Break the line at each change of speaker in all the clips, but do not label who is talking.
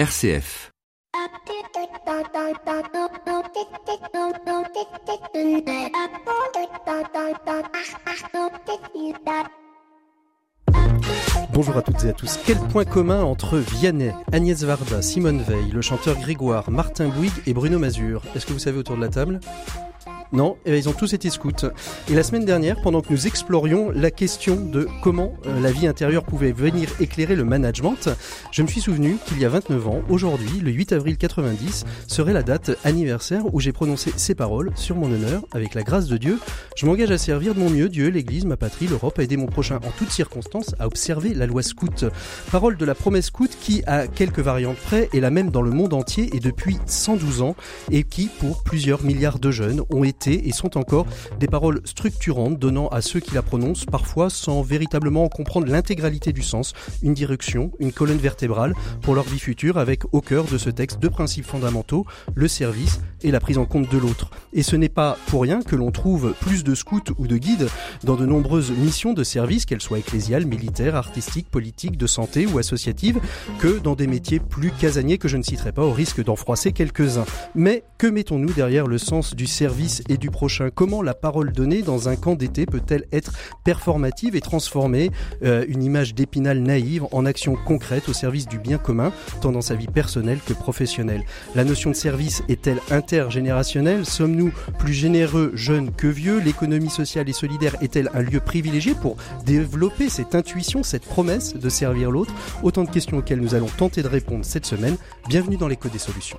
RCF.
Bonjour à toutes et à tous. Quel point commun entre Vianney, Agnès Varda, Simone Veil, le chanteur Grégoire, Martin Bouygues et Bruno Mazur? Est-ce que vous savez autour de la table? Non, eh ben, ils ont tous été scouts. Et la semaine dernière, pendant que nous explorions la question de comment euh, la vie intérieure pouvait venir éclairer le management, je me suis souvenu qu'il y a 29 ans, aujourd'hui, le 8 avril 90, serait la date anniversaire où j'ai prononcé ces paroles sur mon honneur, avec la grâce de Dieu. Je m'engage à servir de mon mieux Dieu, l'Église, ma patrie, l'Europe, à aider mon prochain en toutes circonstances à observer la loi scout. Parole de la promesse scout qui, à quelques variantes près, est la même dans le monde entier et depuis 112 ans, et qui, pour plusieurs milliards de jeunes, ont été et sont encore des paroles structurantes donnant à ceux qui la prononcent parfois sans véritablement comprendre l'intégralité du sens, une direction, une colonne vertébrale pour leur vie future avec au cœur de ce texte deux principes fondamentaux, le service et la prise en compte de l'autre. Et ce n'est pas pour rien que l'on trouve plus de scouts ou de guides dans de nombreuses missions de service, qu'elles soient ecclésiales, militaires, artistiques, politiques, de santé ou associatives, que dans des métiers plus casaniers que je ne citerai pas au risque d'en froisser quelques-uns. Mais que mettons-nous derrière le sens du service et du prochain. Comment la parole donnée dans un camp d'été peut-elle être performative et transformer euh, une image d'épinal naïve en action concrète au service du bien commun, tant dans sa vie personnelle que professionnelle? La notion de service est-elle intergénérationnelle? Sommes-nous plus généreux jeunes que vieux? L'économie sociale et solidaire est-elle un lieu privilégié pour développer cette intuition, cette promesse de servir l'autre? Autant de questions auxquelles nous allons tenter de répondre cette semaine. Bienvenue dans l'écho des solutions.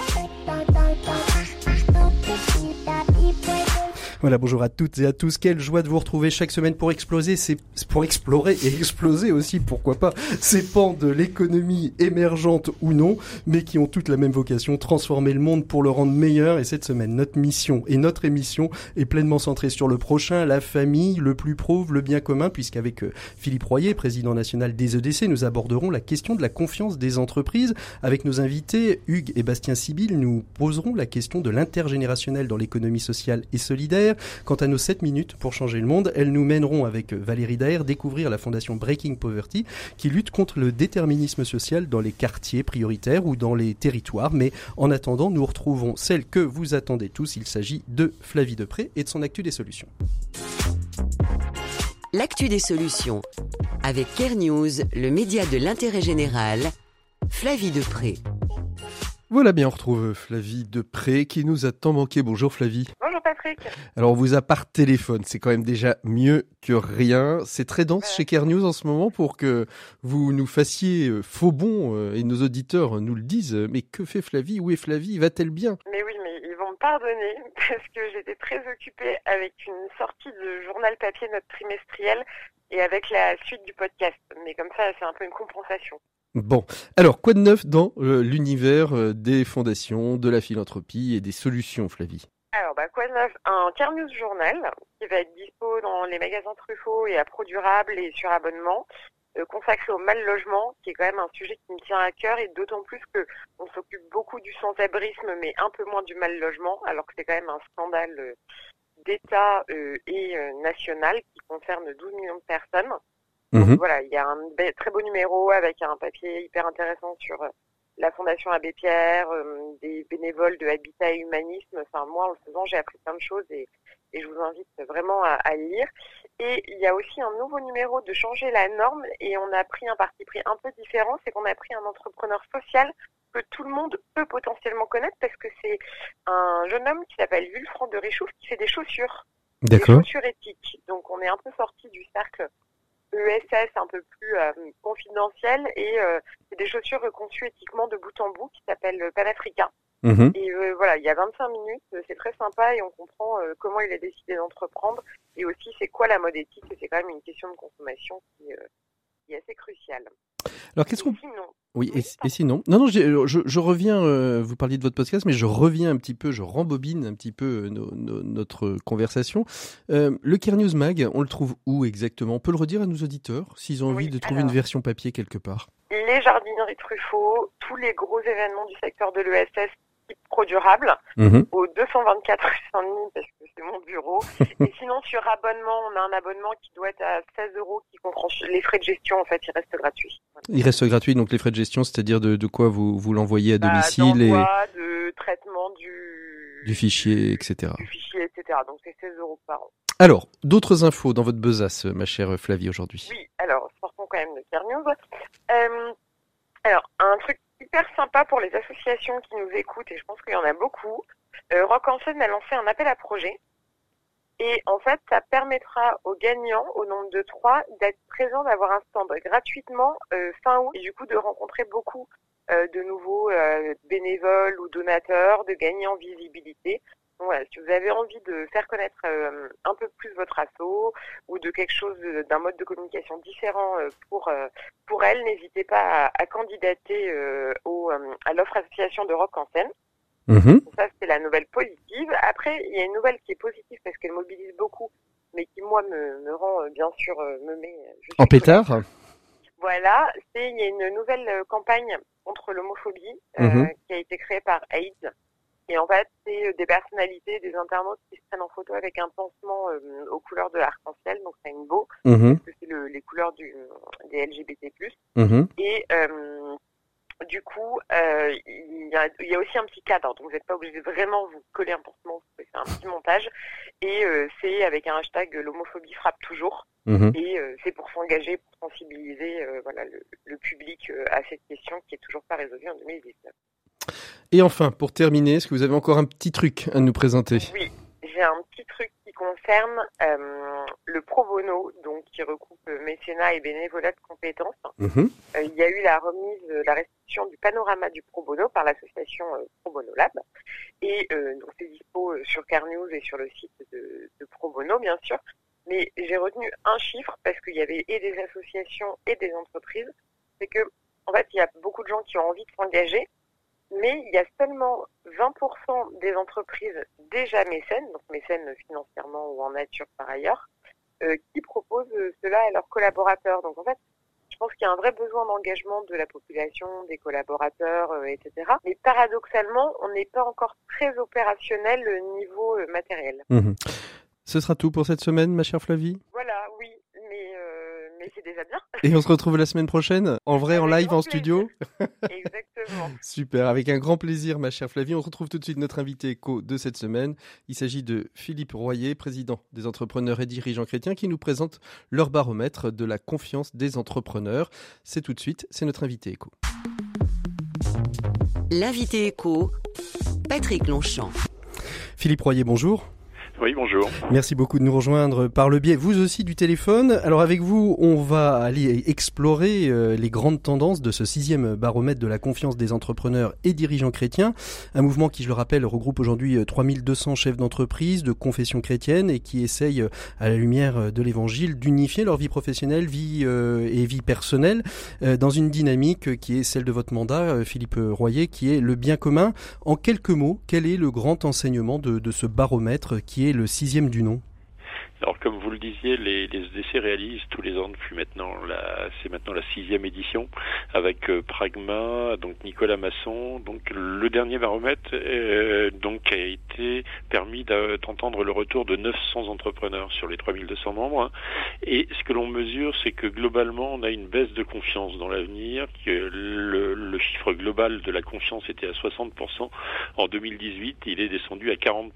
Voilà, bonjour à toutes et à tous. Quelle joie de vous retrouver chaque semaine pour exploser, c'est pour explorer et exploser aussi, pourquoi pas, ces pans de l'économie émergente ou non, mais qui ont toutes la même vocation, transformer le monde pour le rendre meilleur. Et cette semaine, notre mission et notre émission est pleinement centrée sur le prochain, la famille, le plus prouve, le bien commun, puisqu'avec euh, Philippe Royer, président national des EDC, nous aborderons la question de la confiance des entreprises. Avec nos invités, Hugues et Bastien Sibyl, nous poserons la question de l'intergénérationnel dans l'économie sociale et solidaire. Quant à nos 7 minutes pour changer le monde, elles nous mèneront avec Valérie Daher découvrir la fondation Breaking Poverty qui lutte contre le déterminisme social dans les quartiers prioritaires ou dans les territoires. Mais en attendant, nous retrouvons celle que vous attendez tous. Il s'agit de Flavie Depré et de son Actu des solutions.
L'actu des solutions avec Care News, le média de l'intérêt général. Flavie Depré.
Voilà bien, on retrouve Flavie Depré qui nous a tant manqué. Bonjour Flavie.
Bonjour Patrick.
Alors on vous a par téléphone, c'est quand même déjà mieux que rien. C'est très dense chez Care News en ce moment pour que vous nous fassiez euh, faux bon euh, et nos auditeurs nous le disent. Mais que fait Flavie? Où est Flavie? Va-t-elle bien?
Mais oui, mais ils vont me pardonner parce que j'étais très occupée avec une sortie de journal papier notre trimestriel et avec la suite du podcast. Mais comme ça, c'est un peu une compensation.
Bon, alors quoi de neuf dans euh, l'univers euh, des fondations, de la philanthropie et des solutions, Flavie?
Alors, bah, quoi de neuf? Un Carnews Journal qui va être dispo dans les magasins Truffaut et à Pro Durable et sur abonnement, euh, consacré au mal logement, qui est quand même un sujet qui me tient à cœur et d'autant plus que on s'occupe beaucoup du sans-abrisme, mais un peu moins du mal logement, alors que c'est quand même un scandale d'État et national qui concerne 12 millions de personnes. Mhm. voilà, il y a un très beau numéro avec un papier hyper intéressant sur euh, la Fondation Abbé Pierre, euh, des bénévoles de Habitat et Humanisme. Enfin, moi, en le faisant, j'ai appris plein de choses et, je vous invite vraiment à, à, lire. Et il y a aussi un nouveau numéro de changer la norme et on a pris un parti pris un peu différent, c'est qu'on a pris un entrepreneur social que tout le monde peut potentiellement connaître parce que c'est un jeune homme qui s'appelle Vulfran de Richouf qui fait des chaussures. Des chaussures éthiques. Donc on est un peu sorti du cercle ESS un peu plus euh, confidentiel et euh, c'est des chaussures conçues éthiquement de bout en bout qui s'appellent Panafrica. Mhm. Et euh, voilà, il y a 25 minutes, c'est très sympa et on comprend comment il a décidé d'entreprendre et aussi c'est quoi la mode éthique. C'est quand même une question de consommation qui, qui est assez cruciale.
Alors qu'est-ce qu'on oui, et, sinon Non, non, je, je, reviens, euh, vous parliez de votre podcast, mais je reviens un petit peu, je rembobine un petit peu euh, notre conversation. Euh, le Care News Mag, on le trouve où exactement? On peut le redire à nos auditeurs, s'ils ont envie de trouver une version papier quelque part?
Les jardineries Truffaut, tous les gros événements du secteur de l'ESS type pro durable,
mhm.
au 224 rue Saint-Denis, parce de mon bureau. et sinon, sur abonnement, on a un abonnement qui doit être à 16 euros qui comprend les frais de gestion. En fait, il reste gratuit.
Il reste gratuit, donc les frais de gestion, c'est-à-dire de, de quoi vous, vous l'envoyez à
Bah,
domicile et
de traitement du...
du fichier, etc.
Du fichier, etc. Donc, c'est 16 euros par an.
Alors, d'autres infos dans votre besace, ma chère Flavie, aujourd'hui.
Oui, alors, sortons quand même de Care News. Euh, alors, un truc hyper sympa pour les associations qui nous écoutent, et je pense qu'il y en a beaucoup. Euh, Rock en scène a lancé un appel à projet. Et en fait, ça permettra aux gagnants, au nombre de trois, d'être présents, d'avoir un stand gratuitement euh, fin août, et du coup de rencontrer beaucoup euh, de nouveaux bénévoles ou donateurs, de gagner en visibilité. Donc voilà, si vous avez envie de faire connaître un peu plus votre asso ou de quelque chose d'un mode de communication différent pour pour elle, n'hésitez pas à, candidater à l'offre association de rock en scène.
Mhm.
Ça, c'est la nouvelle positive. Après, il y a une nouvelle qui est positive parce qu'elle mobilise beaucoup, mais qui, moi, me, me rend, euh, bien sûr, euh, me met... je suis
En pétard
Voilà, c'est il y a une nouvelle euh, campagne contre l'homophobie euh,
Mhm.
qui a été créée par AIDS. Et en fait, c'est euh, des personnalités, des internautes qui se prennent en photo avec un pansement euh, aux couleurs de l'arc-en-ciel, donc c'est une beau,
Mhm.
parce que c'est le- les couleurs du, des LGBT+. Et euh, du coup, euh, il, y a, il y a aussi un petit cadre, donc vous n'êtes pas obligé de vraiment vous coller un pansement, vous pouvez faire un petit montage. Et euh, c'est avec un hashtag l'homophobie frappe toujours.
Mhm.
Et euh, c'est pour s'engager, pour sensibiliser voilà, le, le public à cette question qui est toujours pas résolue en 2019.
Et enfin, pour terminer, est-ce que vous avez encore un petit truc à nous présenter?
Oui, j'ai un petit truc qui concerne euh, le pro bono, donc qui recoupe mécénat et bénévolat de compétences.
Mhm.
Euh, il y a eu la remise, la restitution du panorama du pro bono par l'association euh, Pro Bono Lab. Et euh, donc c'est dispo euh, sur Carnews et sur le site de, de Pro Bono, bien sûr. Mais j'ai retenu un chiffre parce qu'il y avait et des associations et des entreprises. C'est que, en fait, il y a beaucoup de gens qui ont envie de s'engager, mais il y a seulement 20% des entreprises déjà mécènes, donc mécènes financièrement ou en nature par ailleurs, qui proposent cela à leurs collaborateurs. Donc en fait, pense qu'il y a un vrai besoin d'engagement de la population, des collaborateurs, euh, etc. Mais paradoxalement, on n'est pas encore très opérationnel euh, niveau euh, matériel.
Mhm. Ce sera tout pour cette semaine, ma chère Flavie?
Voilà, oui, mais c'est déjà bien.
Et on se retrouve la semaine prochaine, en vrai, en live, en studio.
Exactement.
Super, avec un grand plaisir, ma chère Flavie. On retrouve tout de suite notre invité éco de cette semaine. Il s'agit de Philippe Royer, président des entrepreneurs et dirigeants chrétiens, qui nous présente leur baromètre de la confiance des entrepreneurs. C'est tout de suite, c'est notre invité éco.
L'invité écho, Patrick Longchamp.
Philippe Royer, bonjour.
Oui, bonjour.
Merci beaucoup de nous rejoindre par le biais, vous aussi, du téléphone. Alors avec vous, on va aller explorer euh, les grandes tendances de ce sixième baromètre de la confiance des entrepreneurs et dirigeants chrétiens. Un mouvement qui, je le rappelle, regroupe aujourd'hui euh, 3200 chefs d'entreprise de confession chrétienne et qui essaye, euh, à la lumière euh, de l'évangile, d'unifier leur vie professionnelle, vie euh, et vie personnelle euh, dans une dynamique euh, qui est celle de votre mandat, euh, Philippe Royer, qui est le bien commun. En quelques mots, quel est le grand enseignement de, de ce baromètre qui est le sixième du nom
comme vous le disiez, les, les essais réalisent tous les ans depuis maintenant c'est maintenant la sixième édition avec euh, Pragma, donc Nicolas Masson. Donc, le dernier baromètre, euh, donc, a été permis d'entendre le retour de 900 entrepreneurs sur les 3200 membres. Et ce que l'on mesure, c'est que globalement, on a une baisse de confiance dans l'avenir, que le, le chiffre global de la confiance était à 60% en 2018, il est descendu à 40%.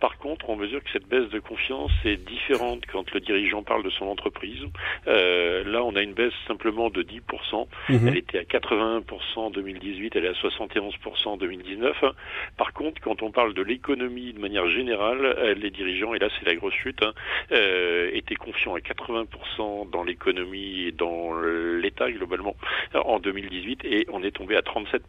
Par contre, on mesure que cette baisse de confiance est différente quand le dirigeant parle de son entreprise. Euh, là, on a une baisse simplement de 10%.
Mhm.
Elle était à 81% en 2018, elle est à 71% en 2019. Par contre, quand on parle de l'économie de manière générale, euh, les dirigeants, et là c'est la grosse chute, hein, euh, étaient confiants à 80% dans l'économie et dans l'État globalement en 2018 et on est tombé à 37%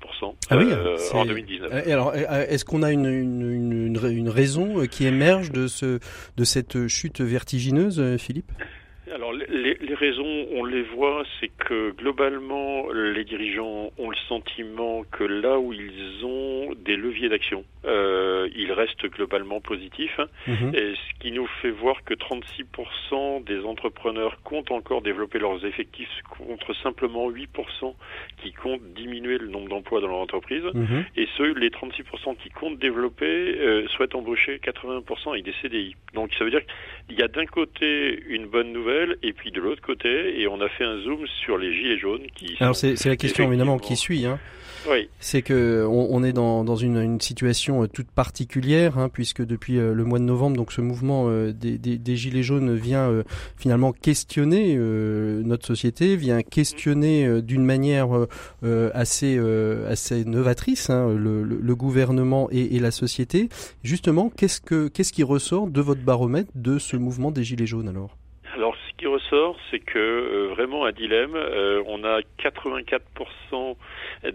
Ah oui,
euh, en 2019.
Et alors, est-ce qu'on a une, une, une, une ra- une raison qui émerge de, ce, de cette chute vertigineuse, euh, Philippe?
Alors les, les, raisons, on les voit, c'est que globalement, les dirigeants ont le sentiment que là où ils ont des leviers d'action, euh, ils restent globalement positifs. Mhm. Et ce qui nous fait voir que 36% des entrepreneurs comptent encore développer leurs effectifs contre simplement 8% qui comptent diminuer le nombre d'emplois dans leur entreprise. Mhm. Et ceux, les 36% qui comptent développer, euh, souhaitent embaucher 80% avec des CDI. Donc ça veut dire qu'il y a d'un côté une bonne nouvelle et puis de l'autre côté, et on a fait un zoom sur les gilets jaunes qui.
Alors c'est la question évidemment qui suit. Hein.
Oui.
C'est que on, est dans, dans une, une, situation euh, toute particulière, hein, puisque depuis euh, le mois de novembre, donc ce mouvement euh, des, des, des, gilets jaunes vient finalement questionner notre société, vient questionner d'une manière assez assez novatrice hein, le, le, gouvernement et, et, la société. Justement, qu'est-ce que qu'est-ce qui ressort de votre baromètre de ce mouvement des gilets jaunes alors?
Ressort, c'est que euh, vraiment un dilemme. Euh, on a 84%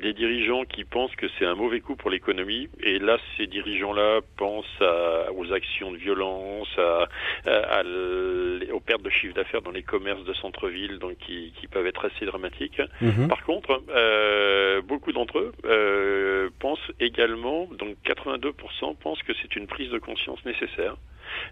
des dirigeants qui pensent que c'est un mauvais coup pour l'économie, et là, ces dirigeants-là pensent aux actions de violence, à, aux pertes de chiffre d'affaires dans les commerces de centre-ville, donc qui, peuvent être assez dramatiques. Mhm. Par contre, euh, beaucoup d'entre eux pensent également, donc 82% pensent que c'est une prise de conscience nécessaire.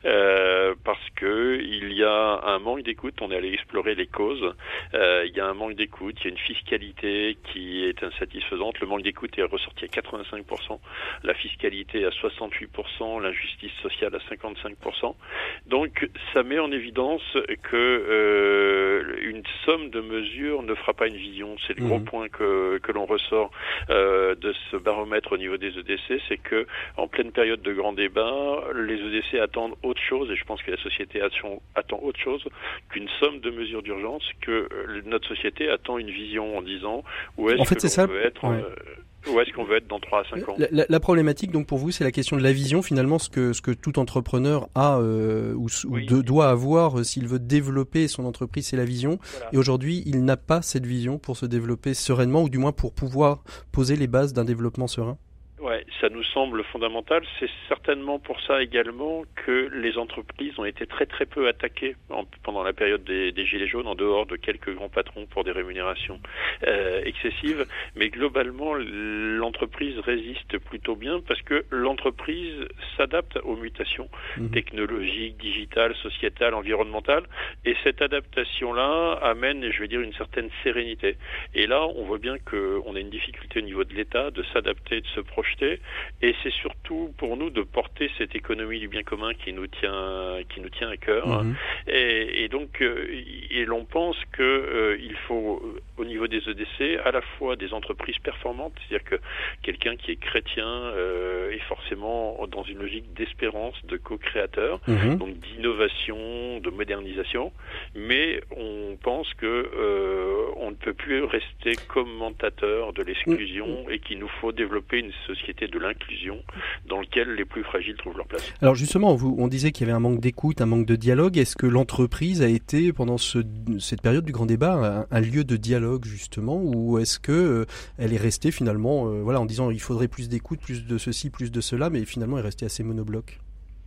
Euh, parce que il y a un manque d'écoute. On est allé explorer les causes. Euh, il y a un manque d'écoute. Il y a une fiscalité qui est insatisfaisante. Le manque d'écoute est ressorti à 85%, la fiscalité à 68%, l'injustice sociale à 55%. Donc, ça met en évidence que euh, une somme de mesures ne fera pas une vision. C'est le gros mmh. point que, que l'on ressort euh, de ce baromètre au niveau des EDC, c'est que en pleine période de grand débat, les EDC attendent autre chose, et je pense que la société attend autre chose qu'une somme de mesures d'urgence, que euh, notre société attend une vision en disant où est-ce qu'on veut être. Euh, où est-ce qu'on veut être dans 3 à 5 ans.
La, problématique, donc pour vous, c'est la question de la vision, finalement, ce que, ce que tout entrepreneur a euh, ou, doit avoir s'il veut développer son entreprise, c'est la vision. Et aujourd'hui, il n'a pas cette vision pour se développer sereinement, ou du moins pour pouvoir poser les bases d'un développement serein
ça nous semble fondamental. C'est certainement pour ça également que les entreprises ont été très très peu attaquées pendant la période des, gilets jaunes, en dehors de quelques grands patrons pour des rémunérations euh, excessives. Mais globalement, l'entreprise résiste plutôt bien parce que l'entreprise s'adapte aux mutations mmh. technologiques, digitales, sociétales, environnementales, et cette adaptation-là amène, je vais dire, une certaine sérénité. Et là, on voit bien qu'on a une difficulté au niveau de l'État de s'adapter, de se projeter et c'est surtout pour nous de porter cette économie du bien commun qui nous tient, qui nous tient à cœur. Mhm. Et, donc, euh, et l'on pense que euh, il faut, au niveau des EDC, à la fois des entreprises performantes, c'est-à-dire que quelqu'un qui est chrétien euh, est forcément dans une logique d'espérance, de co-créateur, mhm. donc d'innovation, de modernisation, mais on pense que on ne peut plus rester commentateur de l'exclusion mhm. et qu'il nous faut développer une société société de l'inclusion dans lequel les plus fragiles trouvent leur place.
Alors justement, vous, on disait qu'il y avait un manque d'écoute, un manque de dialogue. Est-ce que l'entreprise a été, pendant ce, cette période du grand débat, un, lieu de dialogue justement, ou est-ce que euh, elle est restée finalement, euh, voilà, en disant il faudrait plus d'écoute, plus de ceci, plus de cela, mais finalement elle est restée assez monobloc?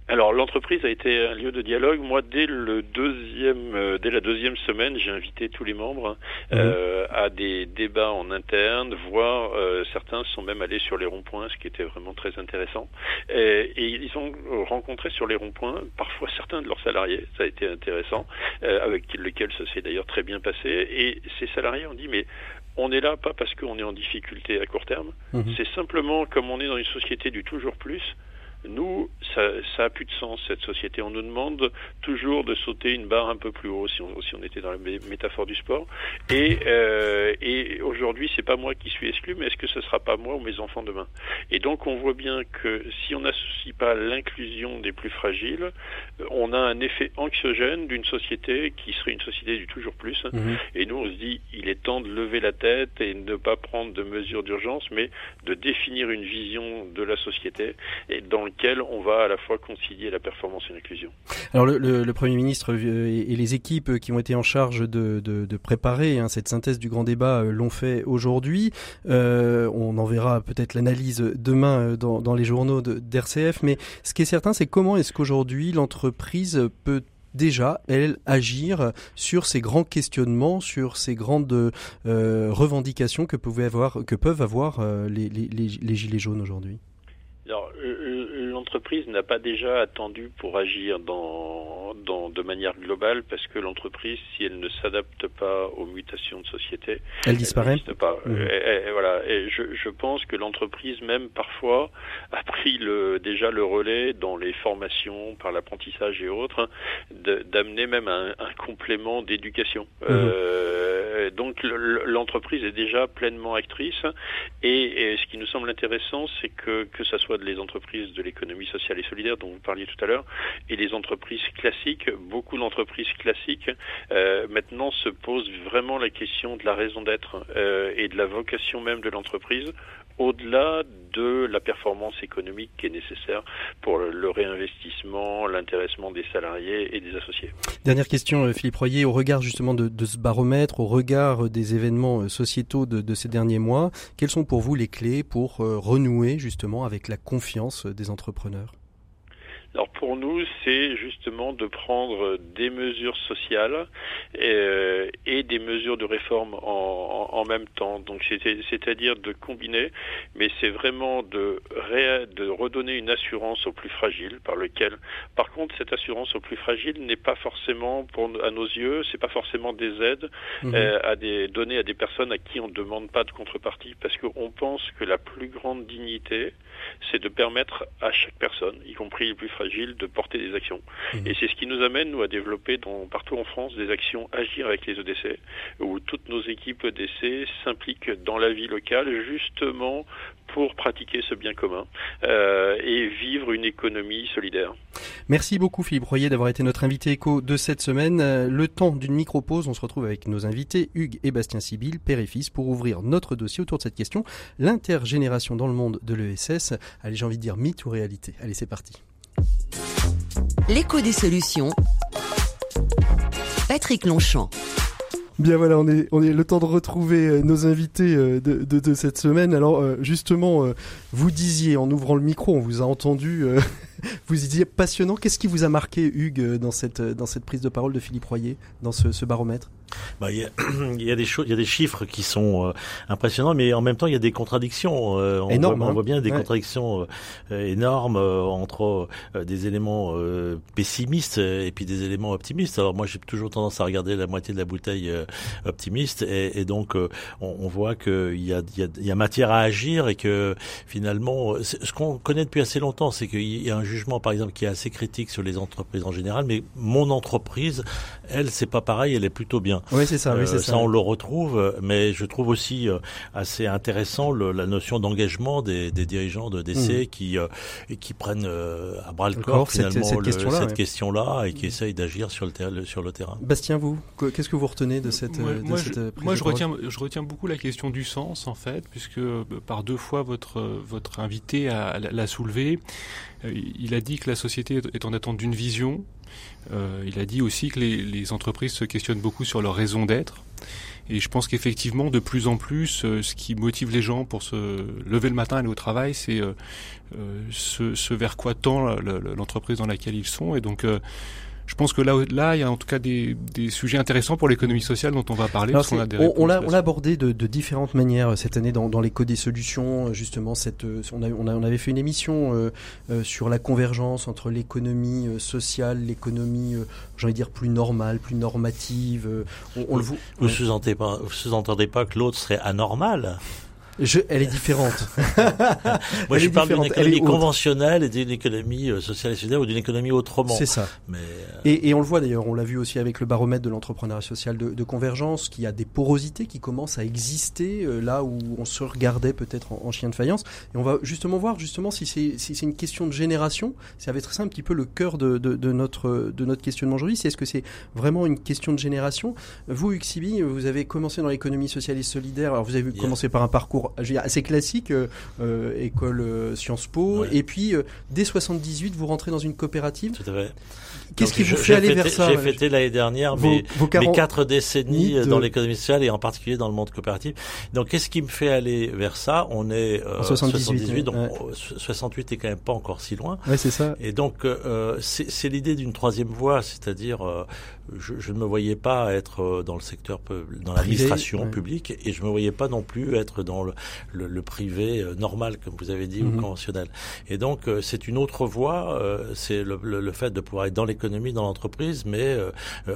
Alors l'entreprise a été un lieu de dialogue. Moi, dès le deuxième, euh, dès la deuxième semaine, j'ai invité tous les membres mhm. euh, à des débats en interne, voire euh, certains sont même allés sur les ronds-points, ce qui était vraiment très intéressant. Et, et ils ont rencontré sur les ronds-points parfois certains de leurs salariés. Ça a été intéressant, avec lesquels ça s'est d'ailleurs très bien passé. Et ces salariés ont dit mais on est là pas parce qu'on est en difficulté à court terme, mhm. c'est simplement comme on est dans une société du toujours plus, nous, ça, ça a plus de sens cette société. On nous demande toujours de sauter une barre un peu plus haut, si on, si on était dans la métaphore du sport. Et, euh, et aujourd'hui, c'est pas moi qui suis exclu, mais est-ce que ce sera pas moi ou mes enfants demain? Et donc, on voit bien que si on n'associe pas l'inclusion des plus fragiles, on a un effet anxiogène d'une société qui serait une société du toujours plus. Mhm. Et nous, on se dit, il est temps de lever la tête et de ne pas prendre de mesures d'urgence, mais de définir une vision de la société et dans lequel on va à la fois concilier la performance et l'inclusion.
Alors le, Premier ministre euh, et, les équipes qui ont été en charge de, préparer hein, cette synthèse du grand débat euh, l'ont fait aujourd'hui. Euh, on en verra peut-être l'analyse demain dans, les journaux d'RCF, mais ce qui est certain, c'est comment est-ce qu'aujourd'hui l'entreprise peut déjà, elles, agir sur ces grands questionnements, sur ces grandes revendications que, avoir, que peuvent avoir les, gilets jaunes aujourd'hui?
Alors, l'entreprise n'a pas déjà attendu pour agir dans, dans, de manière globale parce que l'entreprise, si elle ne s'adapte pas aux mutations de société,
elle disparaît.
pas. Mmh. Et, voilà. Et je, je pense que l'entreprise même parfois a pris le, déjà le relais dans les formations par l'apprentissage et autres, d'amener même un, un complément d'éducation. Mmh. Euh, donc l'entreprise est déjà pleinement actrice et, et, ce qui nous semble intéressant, c'est que que ça soit les entreprises de l'économie sociale et solidaire dont vous parliez tout à l'heure, et les entreprises classiques, beaucoup d'entreprises classiques euh, maintenant se posent vraiment la question de la raison d'être euh, et de la vocation même de l'entreprise au-delà de la performance économique qui est nécessaire pour le réinvestissement, l'intéressement des salariés et des associés.
Dernière question, euh, Philippe Royer, au regard justement de, ce baromètre, au regard des événements euh, sociétaux de, ces derniers mois, quelles sont pour vous les clés pour euh, renouer justement avec la confiance des entrepreneurs?
Alors pour nous, c'est justement de prendre des mesures sociales et, et des mesures de réforme en, en, même temps. Donc c'est-à-dire de combiner, mais c'est vraiment de, de redonner une assurance aux plus fragiles, par lequel, par contre, cette assurance aux plus fragiles n'est pas forcément, pour, à nos yeux, c'est pas forcément des aides mmh. euh, à des données à des personnes à qui on ne demande pas de contrepartie, parce qu'on pense que la plus grande dignité, c'est de permettre à chaque personne, y compris les plus fragiles, de porter des actions. Mmh. Et c'est ce qui nous amène, nous, à développer dans, partout en France des actions Agir avec les EDC, où toutes nos équipes EDC s'impliquent dans la vie locale, justement pour pratiquer ce bien commun euh, et vivre une économie solidaire.
Merci beaucoup Philippe Royer d'avoir été notre invité éco de cette semaine. Euh, le temps d'une micro-pause, on se retrouve avec nos invités Hugues et Bastien Sibyl, père et fils, pour ouvrir notre dossier autour de cette question, l'intergénération dans le monde de l'ESS. Allez, j'ai envie de dire mythe ou réalité. Allez, c'est parti.
L'écho des solutions. Patrick Longchamp.
Bien voilà, on est, le temps de retrouver euh, nos invités euh, de, cette semaine. Alors euh, justement, vous disiez en ouvrant le micro, on vous a entendu, vous disiez passionnant. Qu'est-ce qui vous a marqué, Hugues, dans cette, prise de parole de Philippe Royer, dans ce baromètre?
Bah, il, y a, il y a des choses, il y a des chiffres qui sont euh, impressionnants, mais en même temps il y a des contradictions.
Euh, on, voit,
on hein. voit bien des contradictions euh, énormes entre des éléments pessimistes et puis des éléments optimistes. Alors moi j'ai toujours tendance à regarder la moitié de la bouteille optimiste, et, et donc on, on, voit qu'il y a, il y, a, il y a matière à agir et que finalement ce qu'on connaît depuis assez longtemps, c'est qu'il y a un jugement par exemple qui est assez critique sur les entreprises en général, mais mon entreprise, elle c'est pas pareil, elle est plutôt bien.
Oui, c'est ça. Oui, c'est euh,
ça, on le retrouve, mais je trouve aussi euh, assez intéressant le, la notion d'engagement des, des, dirigeants de DC mmh. qui euh, qui prennent à bras le corps finalement cette, question-là, et qui mmh. essayent d'agir sur le, sur le terrain.
Bastien, vous, qu'est-ce que vous retenez de cette
Moi,
de
moi,
cette
je, moi je retiens je retiens beaucoup la question du sens en fait, puisque par deux fois votre votre invité l'a soulevé. Il a dit que la société est en attente d'une vision, euh, il a dit aussi que les, entreprises se questionnent beaucoup sur leur raison d'être. Et je pense qu'effectivement, de plus en plus, euh, ce qui motive les gens pour se lever le matin et aller au travail, c'est euh, ce, ce, vers quoi tend l'entreprise dans laquelle ils sont. Et donc, je pense que là, là, il y a en tout cas des, des sujets intéressants pour l'économie sociale dont on va parler.
on, on l'a abordé de, de, différentes manières euh, cette année dans, dans l'écho des solutions. Euh, justement, cette, euh, on, a, on, a, on avait fait une émission euh, sur la convergence entre l'économie sociale, l'économie, j'ai envie de dire plus normale, plus normative.
On, on vous, vous, sous-entendez pas, sous pas que l'autre serait anormal
je, elle est différente.
Moi, je parle d'une économie conventionnelle et d'une économie euh, sociale et solidaire ou d'une économie autrement.
C'est ça. Mais euh, et, et, on le voit d'ailleurs, on l'a vu aussi avec le baromètre de l'entrepreneuriat social de, de, convergence, qu'il y a des porosités qui commencent à exister euh, là où on se regardait peut-être en, chien de faïence. Et on va justement voir justement si c'est si c'est une question de génération. Ça va être ça un petit peu le cœur de, de, de notre de notre questionnement aujourd'hui. C'est est-ce que c'est vraiment une question de génération? Vous, Uxibi, vous avez commencé dans l'économie sociale et solidaire. Alors vous avez commencé par un parcours je veux dire, assez classique, euh, euh, école euh, Sciences Po,
Ouais.
et puis euh, dès 78, vous rentrez dans une coopérative.
Tout à fait.
Qu'est-ce qui vous fait aller
fêté-
vers ça
J'ai fêté l'année dernière
vos,
mes,
vos
mes
40
quatre décennies
de-
dans l'économie sociale et en particulier dans le monde coopératif. Donc, qu'est-ce qui me fait aller vers ça? On est euh,
En 78,
donc
ouais.
euh, 68 est quand même pas encore si loin.
Ouais, c'est ça.
Et donc, euh, c'est c'est l'idée d'une troisième voie, c'est-à-dire, euh, je, je ne me voyais pas être euh, dans le secteur, dans l'administration
ouais.
publique, et je me voyais pas non plus être dans le, le, le privé euh, normal, comme vous avez dit,
Mhm.
ou conventionnel. Et donc, euh, c'est une autre voie, c'est le, le, le fait de pouvoir être dans l'économie, dans l'entreprise, mais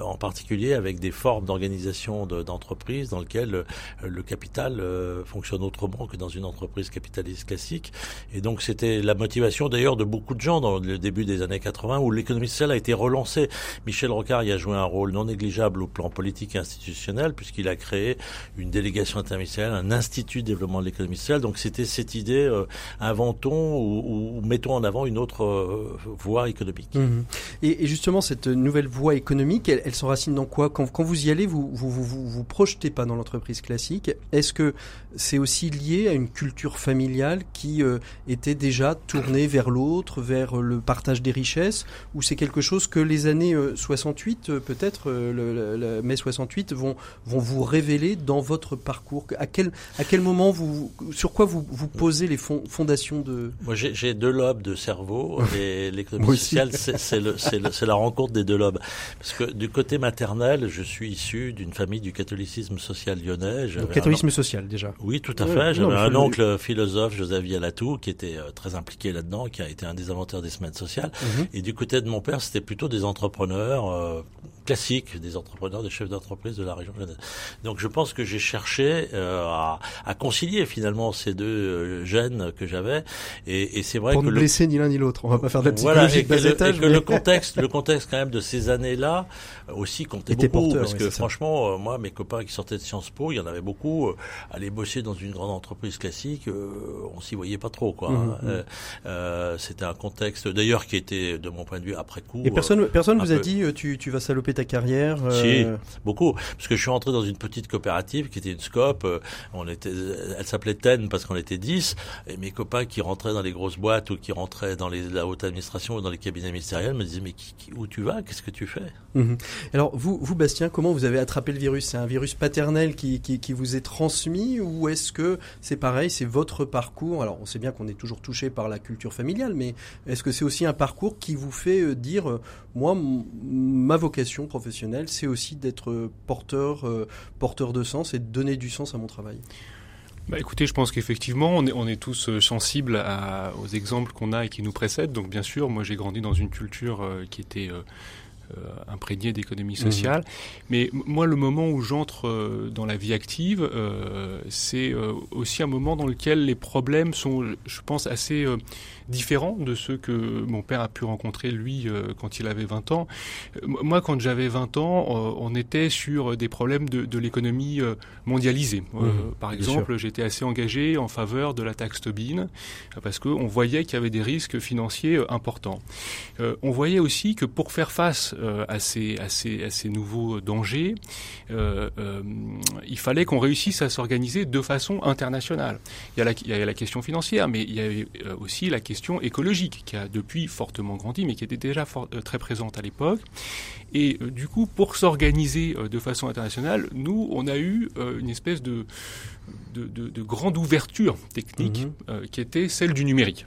en particulier avec des formes d'organisation de- d'entreprise dans lesquelles le capital fonctionne autrement que dans une entreprise capitaliste classique. Et donc c'était la motivation d'ailleurs de beaucoup de gens dans le début des années 80 où l'économie sociale a été relancée. Michel Rocard y a joué un rôle non négligeable au plan politique et institutionnel puisqu'il a créé une délégation interministérielle, un institut de développement de l'économie sociale. Donc c'était cette idée, euh, inventons ou, mettons en avant une autre euh, voie économique.
Mhm. Et, justement, cette nouvelle voie économique, elle, s'enracine dans quoi? Quand, vous y allez, vous vous, vous, vous vous projetez pas dans l'entreprise classique. Est-ce que c'est aussi lié à une culture familiale qui euh, était déjà tournée vers l'autre, vers le partage des richesses, ou c'est quelque chose que les années euh, 68, euh, peut-être, euh, le, mai 68, vont, vont vous révéler dans votre parcours À quel, à quel moment, vous, sur quoi vous, vous posez les fond- fondations de...
Moi, j'ai deux lobes de cerveau et l'économie sociale, c'est la rencontre des deux lobes. Parce que du côté maternel, je suis issu d'une famille du catholicisme social lyonnais.
Le
un
catholicisme social, déjà.
Oui, tout à
Ouais,
fait. J'avais un
le-
oncle philosophe, Joseph Vialatou, qui était euh, très impliqué là-dedans, qui a été un des inventeurs des semaines sociales.
Mhm.
Et du côté de mon père, c'était plutôt des entrepreneurs euh, classiques, des entrepreneurs, des chefs d'entreprise de la région lyonnaise. Donc je pense que j'ai cherché euh, à, à concilier finalement ces deux euh, gènes que j'avais. Et, et c'est vrai
Pour
que
ne
le
blesser ni l'un ni l'autre. On va pas faire de la
voilà, et
de
que, le, que contexte, le contexte quand même de ces années-là euh, aussi comptait beaucoup,
porteur,
parce
oui,
que franchement, euh, moi, mes copains qui sortaient de Sciences Po, il y en avait beaucoup, euh, aller bosser dans une grande entreprise classique, euh, on s'y voyait pas trop, quoi.
Mhm,
hein. Euh, euh, C'était un contexte, d'ailleurs, qui était, de mon point de vue, après coup.
Et personne, personne vous a
peu.
dit tu, tu vas saloper ta carrière. euh,
Si. Beaucoup, parce que je suis rentré dans une petite coopérative qui était une scope. euh, On était, elle s'appelait TEN parce qu'on était 10. Et mes copains qui rentraient dans les grosses boîtes ou qui rentraient dans les, la haute administration ou dans les cabinets ministériels me disaient mais qui- qui- où tu vas? Qu'est-ce que tu fais?
Mhm. Alors vous, vous Bastien, comment vous avez attrapé le virus? C'est un virus paternel qui, qui, qui vous est transmis ou est-ce que c'est pareil, c'est votre parcours? Alors on sait bien qu'on est toujours touché par la culture familiale, mais est-ce que c'est aussi un parcours qui vous fait euh, dire, euh, moi, ma vocation professionnelle, c'est aussi d'être euh, porteur, de sens et de donner du sens à mon travail
Bah écoutez, je pense qu'effectivement, on est, tous euh, sensibles aux exemples qu'on a et qui nous précèdent. Donc bien sûr, moi j'ai grandi dans une culture euh, qui était euh, imprégnée d'économie sociale. Mais m- moi, le moment où j'entre euh, dans la vie active, euh, c'est aussi un moment dans lequel les problèmes sont, je pense, assez différents de ceux que mon père a pu rencontrer, lui, quand il avait 20 ans. Moi, quand j'avais 20 ans, on était sur des problèmes de, de l'économie mondialisée.
Mhm,
par exemple, j'étais assez engagé en faveur de la taxe Tobin, parce qu'on voyait qu'il y avait des risques financiers importants. On voyait aussi que pour faire face euh, à, ces, nouveaux dangers, euh, euh, il fallait qu'on réussisse à s'organiser de façon internationale. Il y, a la, a question financière, mais il y euh, aussi la question écologique, qui a depuis fortement grandi, mais qui était déjà très présente à l'époque. Et du coup, pour s'organiser de façon internationale, nous, on a eu une espèce de, de, de- de grande ouverture technique
Mhm.
euh, qui était celle du numérique.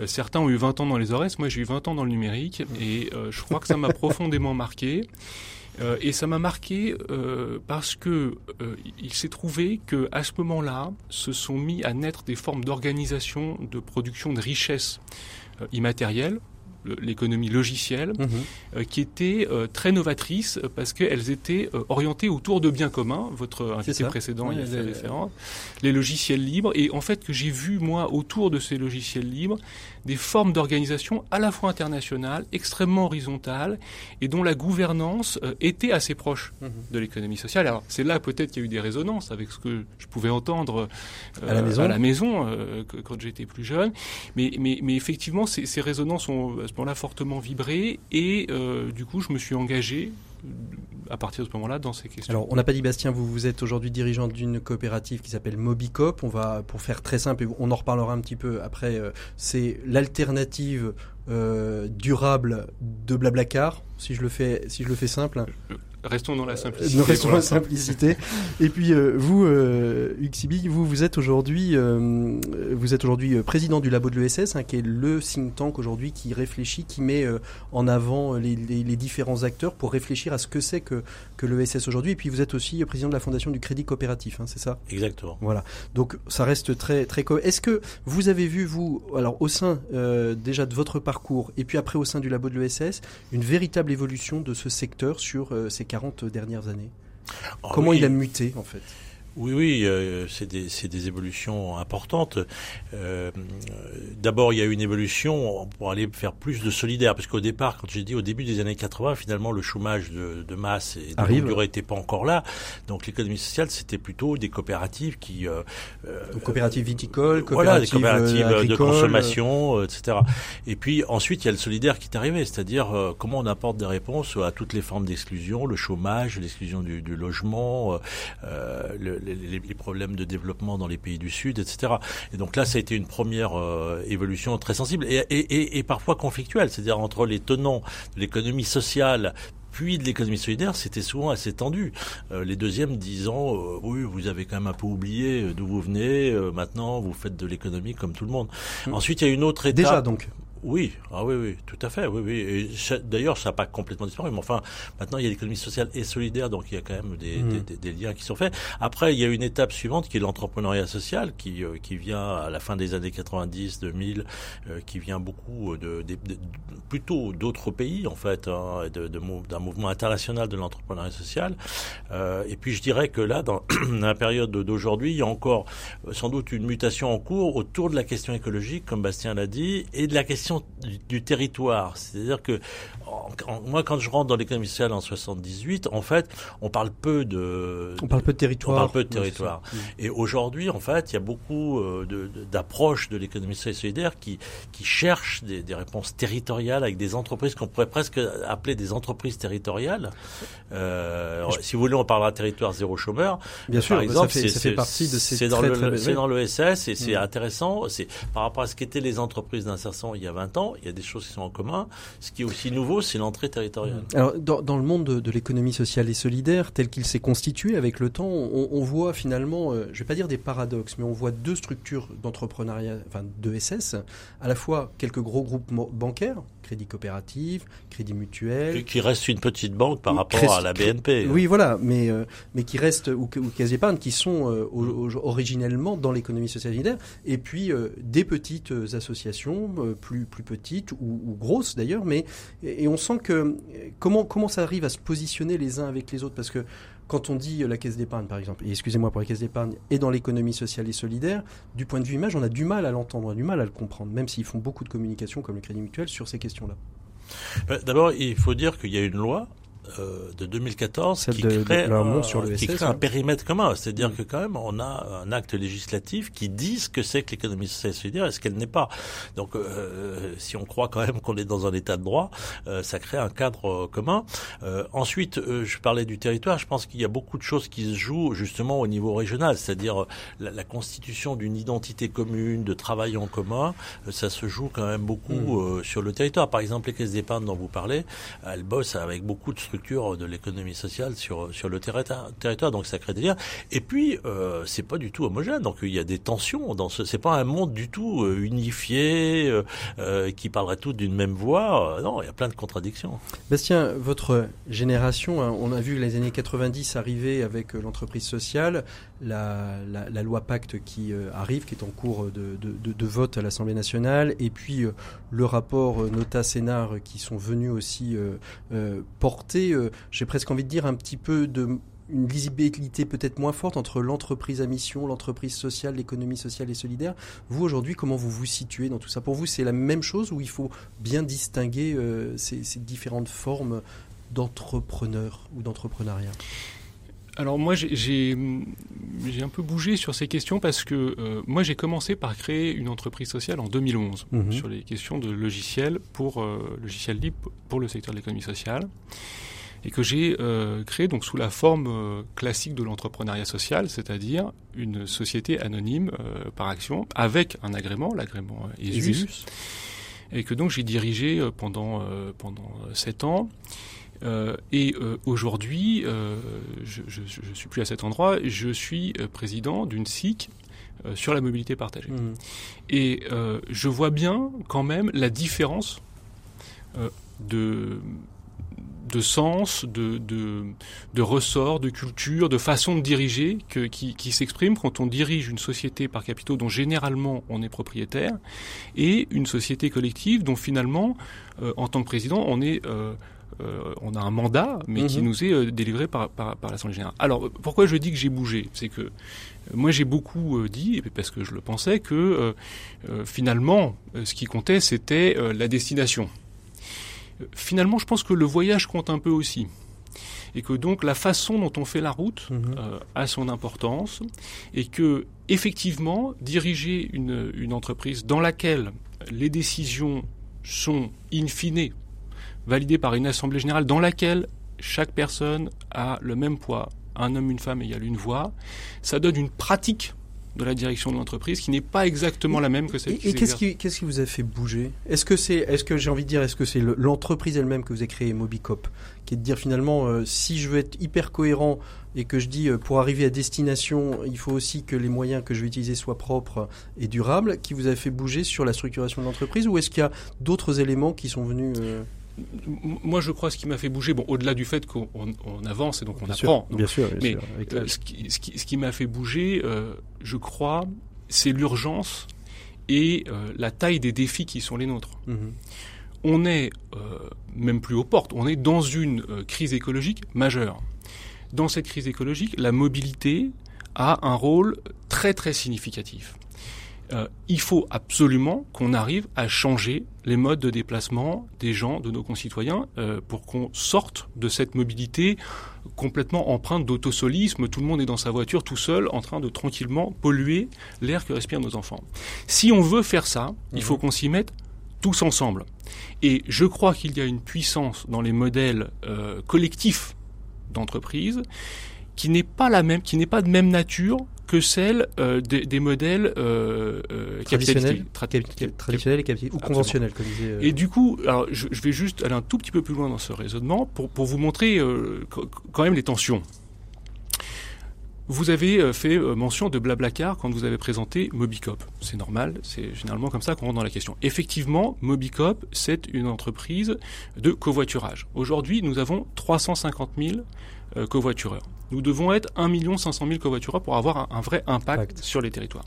Euh, certains ont eu 20 ans dans les ORES, moi j'ai eu 20 ans dans le numérique, et euh, je crois que ça m'a profondément marqué. Et ça m'a marqué parce que il s'est trouvé que à ce moment-là, se sont mis à naître des formes d'organisation de production de richesses immatérielles, le- l'économie logicielle,
Mhm.
euh, qui étaient euh, très novatrices euh, parce qu'elles étaient euh, orientées autour de biens communs. Votre invité précédent y a fait référence. Les logiciels libres. Et en fait, que j'ai vu, moi, autour de ces logiciels libres, des formes d'organisation à la fois internationales, extrêmement horizontales, et dont la gouvernance euh, était assez proche
Mhm.
de l'économie sociale. Alors, c'est là peut-être qu'il y a eu des résonances avec ce que je pouvais entendre euh,
À la maison.
maison, euh, que- quand j'étais plus jeune. Mais, mais, mais effectivement, ces, ces résonances ont à ce moment-là fortement vibré et du coup, je me suis engagé à partir de ce moment-là dans ces questions.
Alors, on n'a pas dit, Bastien, vous, vous êtes aujourd'hui dirigeant d'une coopérative qui s'appelle Mobicop. On va, pour faire très simple, et on en reparlera un petit peu après, c'est l'alternative durable de Blablacar, si je le fais, si je le fais simple.
Restons dans la simplicité.
restons dans la simplicité. Et puis euh, vous, euh, Uxibi, vous vous êtes aujourd'hui, euh, vous êtes aujourd'hui euh, président du labo de l'ESS, hein, qui est le think tank aujourd'hui qui réfléchit, qui met en avant les, les, les, différents acteurs pour réfléchir à ce que c'est que que l'ESS aujourd'hui. Et puis vous êtes aussi président de la fondation du Crédit Coopératif, hein, c'est ça?
Exactement.
Voilà. Donc ça reste très très. Est-ce que vous avez vu vous, alors au sein déjà de votre parcours et puis après au sein du labo de l'ESS, une véritable évolution de ce secteur sur ces 40 dernières années. Ah Comment il a muté en fait?
Oui, oui, euh, c'est des, des, évolutions importantes. Euh, D'abord, il y a une évolution pour aller faire plus de solidaire, parce qu'au départ, quand j'ai dit au début des années 80, finalement, le chômage de, de masse et de longue durée n'était pas encore là. Donc, l'économie sociale, c'était plutôt des coopératives qui... Euh,
euh Donc, coopératives viticoles,
coopératives, voilà, des coopératives de consommation, etc. Et puis, ensuite, il y a le solidaire qui est arrivé, c'est-à-dire comment on apporte des réponses à toutes les formes d'exclusion, le chômage, l'exclusion du, du, logement, le les, les, problèmes de développement dans les pays du Sud, etc. Et donc là, ça a été une première euh, évolution très sensible et, et, et, et parfois conflictuelle, c'est-à-dire entre les tenants de l'économie sociale puis de l'économie solidaire, c'était souvent assez tendu. Euh, les deuxièmes disant euh, oui, vous avez quand même un peu oublié d'où vous venez, maintenant vous faites de l'économie comme tout le monde. Mmh. Ensuite, il y a une autre étape.
Déjà donc.
Oui, ah oui, oui, tout à fait, oui, oui. D'ailleurs, ça n'a pas complètement disparu, mais enfin, maintenant, il y a l'économie sociale et solidaire, donc il y a quand même des, mmh. des, des, liens qui sont faits. Après, il y a une étape suivante qui est l'entrepreneuriat social, qui, euh, qui vient à la fin des années 90, 2000, euh, qui vient beaucoup de, de plutôt d'autres pays, en fait, hein, d'un mouvement international de l'entrepreneuriat social. Euh, et puis, je dirais que là, dans la période d'aujourd'hui, il y a encore sans doute une mutation en cours autour de la question écologique, comme Bastien l'a dit, et de la question du, territoire. C'est-à-dire que moi, quand je rentre dans l'économie sociale en 78, en fait, on parle peu de.
On parle peu de territoire.
On parle peu de territoire. Et aujourd'hui, en fait, il y a beaucoup euh, d'approches de, de l'économie sociale et solidaire qui, qui cherchent des, des, réponses territoriales avec des entreprises qu'on pourrait presque appeler des entreprises territoriales. Euh, si vous voulez, on parlera territoire zéro chômeur.
Bien sûr, par exemple, ça fait, ça fait partie de ces
C'est dans, le, dans l'ESS et c'est mm. intéressant. C'est par rapport à ce qu'étaient les entreprises d'insertion il y a 20 ans, il y a des choses qui sont en commun. Ce qui est aussi nouveau, c'est l'entrée territoriale.
Alors, dans, le monde de, l'économie sociale et solidaire, tel qu'il s'est constitué avec le temps, on, voit finalement, euh, je vais pas dire des paradoxes, mais on voit deux structures d'entrepreneuriat, enfin de SS, à la fois quelques gros groupes bancaires, Crédit Coopératif, Crédit Mutuel.
Qui reste une petite banque par rapport à la BNP.
Oui, voilà, mais, euh, mais qui reste, ou, ou Caisse d'épargne, qui sont euh, originellement dans l'économie sociale et solidaire, et puis euh, des petites associations, euh, plus, plus petites ou, ou grosses d'ailleurs, mais et, et, on sent que comment, comment ça arrive à se positionner les uns avec les autres, parce que quand on dit la caisse d'épargne, par exemple, et excusez-moi pour la caisse d'épargne, et dans l'économie sociale et solidaire, du point de vue image, on a du mal à l'entendre, du mal à le comprendre, même s'ils font beaucoup de communication comme le Crédit Mutuel sur ces questions-là.
D'abord, il faut dire qu'il y a une loi euh, de 2014 qui,
de,
crée,
de
un,
sur le
qui
SS,
crée un
hein.
périmètre commun. C'est-à-dire que quand même, on a un acte législatif qui dit ce que c'est que l'économie sociale et solidaire et ce qu'elle n'est pas. Donc, euh, si on croit quand même qu'on est dans un état de droit, euh, ça crée un cadre euh, commun. Euh, ensuite, euh, je parlais du territoire. Je pense qu'il y a beaucoup de choses qui se jouent justement au niveau régional, c'est-à-dire la, la, constitution d'une identité commune, de travail en commun. ça se joue quand même beaucoup mmh. sur le territoire. Par exemple, les caisses d'épargne dont vous parlez, elles bossent avec beaucoup de structures de l'économie sociale sur sur le territoire, donc ça crée des liens. Et puis euh, c'est pas du tout homogène, donc il y a des tensions dans ce. C'est pas un monde du tout euh, unifié euh, euh, qui parlerait tout d'une même voix. non, il y a plein de contradictions.
Bastien, votre génération, hein, on a vu les années 90 arriver avec l'entreprise sociale, la, loi Pacte qui arrive, qui est en cours de, vote à l'Assemblée nationale, et puis le rapport Nota Sénard qui sont venus aussi porter j'ai presque envie de dire, un petit peu de une lisibilité peut-être moins forte entre l'entreprise à mission, l'entreprise sociale, l'économie sociale et solidaire. Vous, aujourd'hui, comment vous vous situez dans tout ça? Pour vous, c'est la même chose ou il faut bien distinguer euh, ces, ces, différentes formes d'entrepreneurs ou d'entrepreneuriat?
Alors moi j'ai un peu bougé sur ces questions parce que euh, moi j'ai commencé par créer une entreprise sociale en 2011 mmh. sur les questions de logiciels pour euh, logiciels libres pour le secteur de l'économie sociale. et que j'ai euh, créé donc sous la forme euh, classique de l'entrepreneuriat social, c'est-à-dire une société anonyme euh, par action avec un agrément, l'agrément ESUS, et que donc j'ai dirigé pendant pendant sept ans. Et aujourd'hui, je, je, suis plus à cet endroit. Je suis président d'une SIC sur la mobilité partagée. Mmh. Et je vois bien quand même la différence de de sens, de, de, de ressort, de culture, de façon de diriger que, qui, qui s'exprime quand on dirige une société par capitaux dont généralement on est propriétaire et une société collective dont finalement, euh, en tant que président, on est euh, euh, on a un mandat, mais qui mhm. nous est délivré par, par, par l'Assemblée générale. Alors, pourquoi je dis que j'ai bougé? C'est que moi, j'ai beaucoup dit, parce que je le pensais, que finalement, ce qui comptait, c'était la destination finalement, je pense que le voyage compte un peu aussi. Et que donc la façon dont on fait la route mhm. euh, a son importance. Et que, effectivement, diriger une, une entreprise dans laquelle les décisions sont in fine validées par une assemblée générale, dans laquelle chaque personne a le même poids, un homme, une femme égale une voix, ça donne une pratique de la direction de l'entreprise qui n'est pas exactement la même que celle
et, et qu'est-ce qui, qu'est-ce qui vous a fait bouger? Est-ce que c'est, est-ce que j'ai envie de dire, est-ce que c'est l'entreprise elle-même que vous avez créée, Mobicop, qui est de dire finalement, euh, si je veux être hyper cohérent et que je dis euh, pour arriver à destination, il faut aussi que les moyens que je vais utiliser soient propres et durables, qui vous a fait bouger sur la structuration de l'entreprise, ou est-ce qu'il y a d'autres éléments qui sont venus euh,
moi, je crois ce qui m'a fait bouger, bon, au-delà du fait qu'on avance et donc on apprend.
bien sûr,
mais euh, ce qui, m'a fait bouger, euh, je crois, c'est l'urgence et euh, la taille des défis qui sont les nôtres. Mhm. On est même plus aux portes, on est dans une crise écologique majeure. Dans cette crise écologique, la mobilité a un rôle très très significatif. Euh, il faut absolument qu'on arrive à changer les modes de déplacement des gens, de nos concitoyens, euh, pour qu'on sorte de cette mobilité complètement empreinte d'autosolisme. Tout le monde est dans sa voiture tout seul, en train de tranquillement polluer l'air que respirent nos enfants. Si on veut faire ça, il faut mhm. qu'on s'y mette tous ensemble. Et je crois qu'il y a une puissance dans les modèles euh, collectifs d'entreprise qui n'est pas la même, qui n'est pas de même nature que celle euh, des, des, modèles euh,
euh traditionnels, traditionnels et capitalistes, ou conventionnels, comme disait. Euh,
et du coup, alors, je, je, vais juste aller un tout petit peu plus loin dans ce raisonnement pour, pour vous montrer euh, quand même les tensions. Vous avez fait mention de Blablacar quand vous avez présenté Mobicop. C'est normal, c'est généralement comme ça qu'on rentre dans la question. Effectivement, Mobicop, c'est une entreprise de covoiturage. Aujourd'hui, nous avons 350 000 covoitureurs nous devons être 1 500 000 covoitureurs pour avoir un, vrai impact sur les territoires.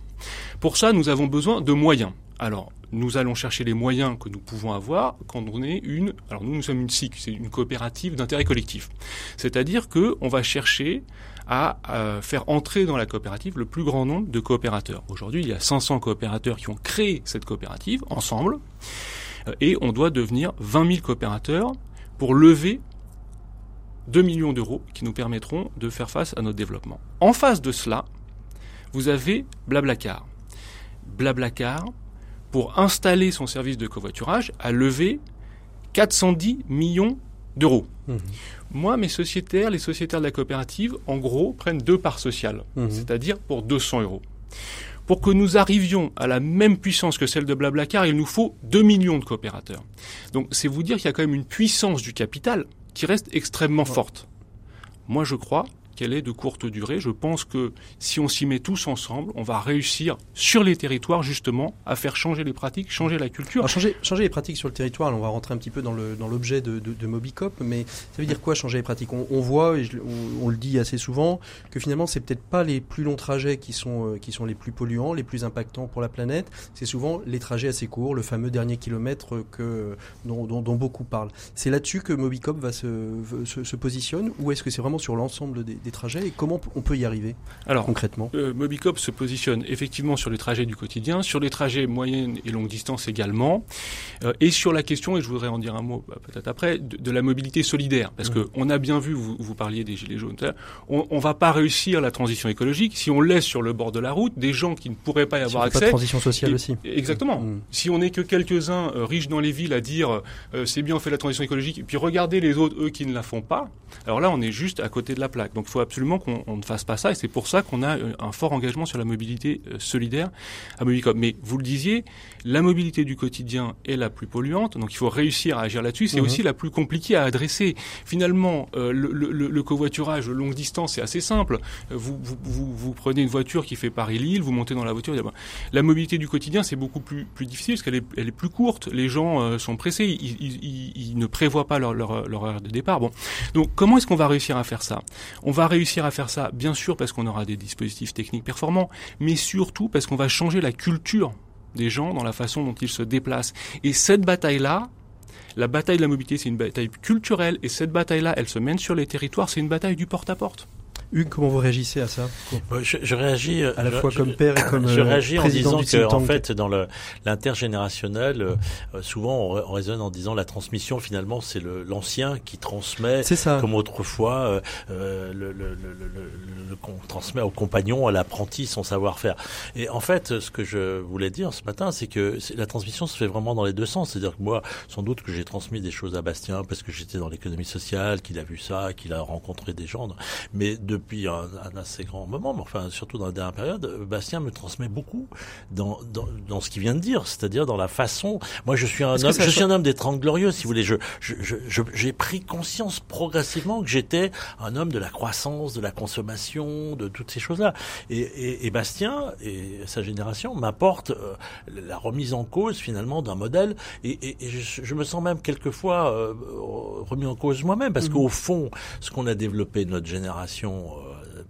Pour ça, nous avons besoin de moyens. Alors, nous allons chercher les moyens que nous pouvons avoir quand on est une. Alors, nous, nous sommes une SIC, c'est une coopérative d'intérêt collectif. C'est-à-dire que on va chercher à, faire entrer dans la coopérative le plus grand nombre de coopérateurs. Aujourd'hui, il y a 500 coopérateurs qui ont créé cette coopérative ensemble, euh, et on doit devenir 20 000 coopérateurs pour lever 2 millions d'euros qui nous permettront de faire face à notre développement. En face de cela, vous avez Blablacar. Blablacar, pour installer son service de covoiturage, a levé 410 millions d'euros. Mmh. Moi, mes sociétaires, les sociétaires de la coopérative, en gros, prennent deux parts sociales, mmh. c'est-à-dire pour 200 euros. Pour que nous arrivions à la même puissance que celle de Blablacar, il nous faut 2 millions de coopérateurs. Donc c'est vous dire qu'il y a quand même une puissance du capital qui reste extrêmement forte. Moi, je crois qu'elle est de courte durée. Je pense que si on s'y met tous ensemble, on va réussir sur les territoires justement à faire changer les pratiques, changer la culture.
changer, changer les pratiques sur le territoire, on va rentrer un petit peu dans l'objet de, Mobicop, mais ça veut dire quoi changer les pratiques? On, voit, et on, le dit assez souvent, que finalement c'est peut-être pas les plus longs trajets qui sont, euh, qui sont les plus polluants, les plus impactants pour la planète, c'est souvent les trajets assez courts, le fameux dernier kilomètre dont, beaucoup parlent. C'est là-dessus que Mobicop va se, se, positionne ou est-ce que c'est vraiment sur l'ensemble des des trajets et comment on peut y arriver
Alors,
concrètement?
euh, Mobicop se positionne effectivement sur les trajets du quotidien, sur les trajets moyenne et longue distance également, euh, et sur la question, et je voudrais en dire un mot bah, peut-être après, de, de, la mobilité solidaire. Parce mmh. qu'on a bien vu, vous, vous, parliez des gilets jaunes, on ne va pas réussir la transition écologique si on laisse sur le bord de la route des gens qui ne pourraient pas y avoir
si
accès.
Pas de transition sociale
et,
aussi.
Exactement. Mmh. Si on n'est que quelques-uns euh, riches dans les villes à dire euh, c'est bien, on fait la transition écologique, et puis regardez les autres, eux, qui ne la font pas, alors là, on est juste à côté de la plaque. Donc faut absolument qu'on ne fasse pas ça, et c'est pour ça qu'on a euh, un fort engagement sur la mobilité euh, solidaire à Mobicop. Mais vous le disiez, la mobilité du quotidien est la plus polluante, donc il faut réussir à agir là-dessus. C'est mmh. aussi la plus compliquée à adresser. Finalement, euh, le, le, le, covoiturage longue distance, c'est assez simple. Vous, vous, vous, vous, prenez une voiture qui fait Paris-Lille, vous montez dans la voiture. La mobilité du quotidien, c'est beaucoup plus, plus difficile parce qu'elle est, elle est plus courte. Les gens euh, sont pressés, ils, ils, ils, ne prévoient pas leur, leur, leur heure de départ. Bon, donc comment est-ce qu'on va réussir à faire ça? On va réussir à faire ça, bien sûr, parce qu'on aura des dispositifs techniques performants, mais surtout parce qu'on va changer la culture des gens dans la façon dont ils se déplacent. Et cette bataille-là, la bataille de la mobilité, c'est une bataille culturelle, et cette bataille-là, elle se mène sur les territoires, c'est une bataille du porte-à-porte.
Hugues, comment vous réagissez à ça
je, je, réagis
à la
je,
fois comme père et comme
je réagis en disant que
en
fait dans l'intergénérationnel euh, souvent on, on, raisonne en disant la transmission finalement c'est l'ancien qui transmet
ça.
comme autrefois euh, le, le, le, le qu'on transmet au compagnon à l'apprenti son savoir-faire. Et en fait ce que je voulais dire ce matin c'est que la transmission se fait vraiment dans les deux sens. C'est-à-dire que moi sans doute que j'ai transmis des choses à Bastien parce que j'étais dans l'économie sociale qu'il a vu ça qu'il a rencontré des gens. Mais de depuis un, un, assez grand moment, mais enfin surtout dans la dernière période, Bastien me transmet beaucoup dans, dans, dans ce qu'il vient de dire, c'est-à-dire dans la façon. Moi, je suis un homme, je suis un homme des Trente Glorieux, si vous voulez. Je, je, je, j'ai pris conscience progressivement que j'étais un homme de la croissance, de la consommation, de toutes ces choses-là. Et, et, et Bastien et sa génération m'apportent euh, la remise en cause finalement d'un modèle. Et, et, et je, je, me sens même quelquefois euh, remis en cause moi-même, parce mmh. qu'au fond, ce qu'on a développé de notre génération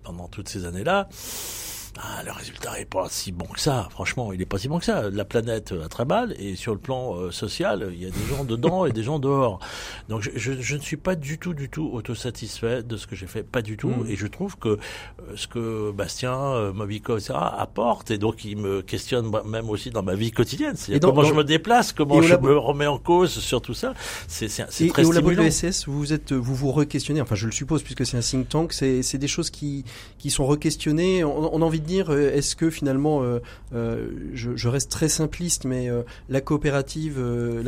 pendant toutes ces années-là, ah, le résultat est pas si bon que ça. Franchement, il est pas si bon que ça. La planète a très mal et sur le plan euh, social, il y a des gens dedans et des gens dehors. Donc, je, je, je, ne suis pas du tout, du tout autosatisfait de ce que j'ai fait, pas du tout. Mmh. Et je trouve que euh, ce que Bastien, euh, Mobico, etc. apporte et donc il me questionne même aussi dans ma vie quotidienne. Comment dans, je me déplace, comment je me remets en cause sur tout ça. C'est très et
très
et au
labo de l'ESS, vous êtes, vous vous re-questionnez. Enfin, je le suppose puisque c'est un think tank. C'est des choses qui qui sont re-questionnées. On, on a envie dire, est-ce que finalement, euh, euh, je, reste très simpliste, mais euh, la coopérative, euh,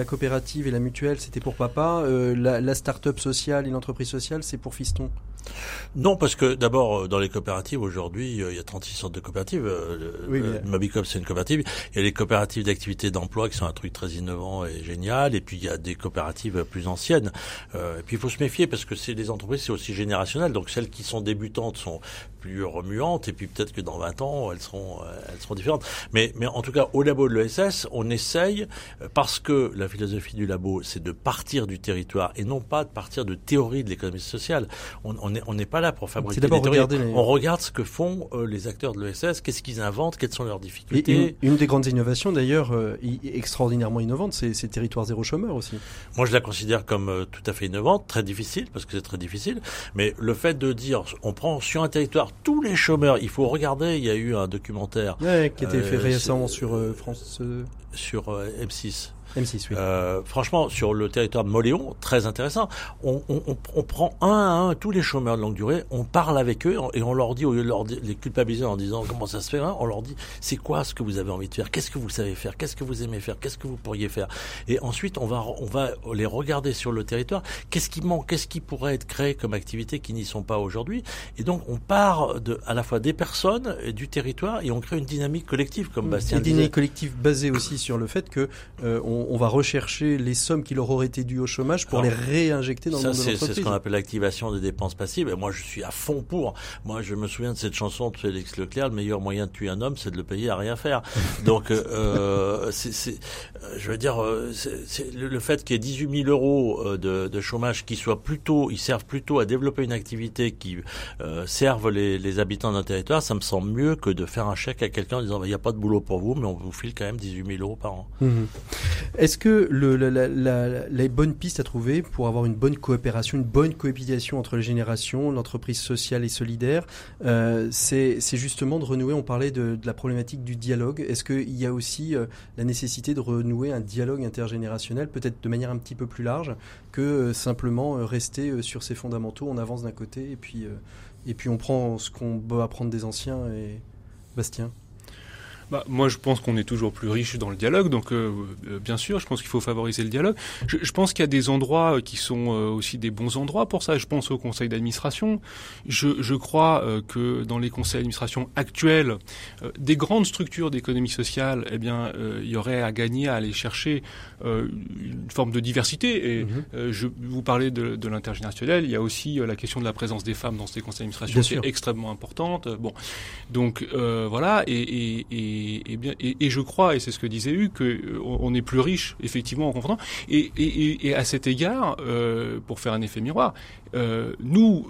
et la mutuelle, c'était pour papa, euh, la, la start-up sociale et l'entreprise sociale, c'est pour fiston?
Non, parce que d'abord, dans les coopératives, aujourd'hui, il y a 36 sortes de coopératives.
Oui, mais...
Mobicop, c'est une coopérative. Il y a les coopératives d'activité d'emploi qui sont un truc très innovant et génial. Et puis, il y a des coopératives plus anciennes. et puis, il faut se méfier parce que c'est des entreprises, c'est aussi générationnel. Donc, celles qui sont débutantes sont plus remuantes. Et puis, peut-être que dans 20 ans, elles seront, elles seront différentes. Mais, mais en tout cas, au labo de l'ESS, on essaye, parce que la philosophie du labo, c'est de partir du territoire et non pas de partir de théorie de l'économie sociale. On n'est on pas là pour fabriquer des. Les... On regarde ce que font euh, les acteurs de l'ESS, qu'est-ce qu'ils inventent, quelles sont leurs difficultés.
Une, une, des grandes innovations, d'ailleurs, euh, extraordinairement innovante, c'est territoire zéro chômeur aussi.
Moi, je la considère comme euh, tout à fait innovante, très difficile, parce que c'est très difficile. Mais le fait de dire, on prend sur un territoire tous les chômeurs, il faut regarder, il y a eu un documentaire.
Ouais, qui était fait récemment sur France.
Sur euh, M6.
M6, oui.
Euh, franchement, sur le territoire de Moléon, très intéressant. On, on, on, on, prend un à un tous les chômeurs de longue durée, on parle avec eux et on leur dit, au lieu de leur les culpabiliser en disant comment ça se fait, hein, on leur dit c'est quoi ce que vous avez envie de faire, qu'est-ce que vous savez faire, qu'est-ce que vous aimez faire, qu'est-ce que vous pourriez faire? Et ensuite, on va, on va les regarder sur le territoire, qu'est-ce qui manque, qu'est-ce qui pourrait être créé comme activité qui n'y sont pas aujourd'hui? Et donc, on part de, à la fois des personnes, et du territoire et on crée une dynamique collective, comme Bastien
Une dynamique collective basée aussi sur le fait que euh, on, on va rechercher les sommes qui leur auraient été dues au chômage pour Alors, les réinjecter dans
ça,
le monde de
C'est
l'entreprise.
ce qu'on appelle l'activation des dépenses passives. Et moi, je suis à fond pour. Moi, je me souviens de cette chanson de Félix Leclerc, le meilleur moyen de tuer un homme, c'est de le payer à rien faire. Donc, euh, c'est, je veux dire, c'est, le fait qu'il y ait 18 000 euros de, de, chômage qui soient plutôt, ils servent plutôt à développer une activité qui euh, serve les, les habitants d'un territoire, ça me semble mieux que de faire un chèque à quelqu'un en disant, il n'y a pas de boulot pour vous, mais on vous file quand même 18 000 euros par an.
Mmh. Est-ce que la, la, les bonnes pistes à trouver pour avoir une bonne coopération, une bonne cohabitation entre les générations, l'entreprise sociale et solidaire, euh, c'est justement de renouer, on parlait de, la problématique du dialogue. Est-ce qu'il y a aussi euh, la nécessité de renouer un dialogue intergénérationnel, peut-être de manière un petit peu plus large, que euh, simplement rester sur ses fondamentaux, on avance d'un côté et puis, et puis on prend ce qu'on peut apprendre des anciens et Bastien?
Bah, moi, je pense qu'on est toujours plus riche dans le dialogue, donc euh, euh, bien sûr, je pense qu'il faut favoriser le dialogue. Je, je pense qu'il y a des endroits qui sont euh, aussi des bons endroits pour ça. Je pense au conseil d'administration. Je, je, crois euh, que dans les conseils d'administration actuels, euh, des grandes structures d'économie sociale, eh bien, il y aurait à gagner à aller chercher une forme de diversité. Et mm-hmm. je vous parlais de, de l'intergénérationnel. Il y a aussi la question de la présence des femmes dans ces conseils d'administration qui est extrêmement importante. Bon, donc voilà, et, et, et et, bien, et, je crois, et c'est ce que disait Hugues, qu'on euh, est plus riche effectivement en confrontant. Et, et à cet égard, euh, pour faire un effet miroir, euh, nous,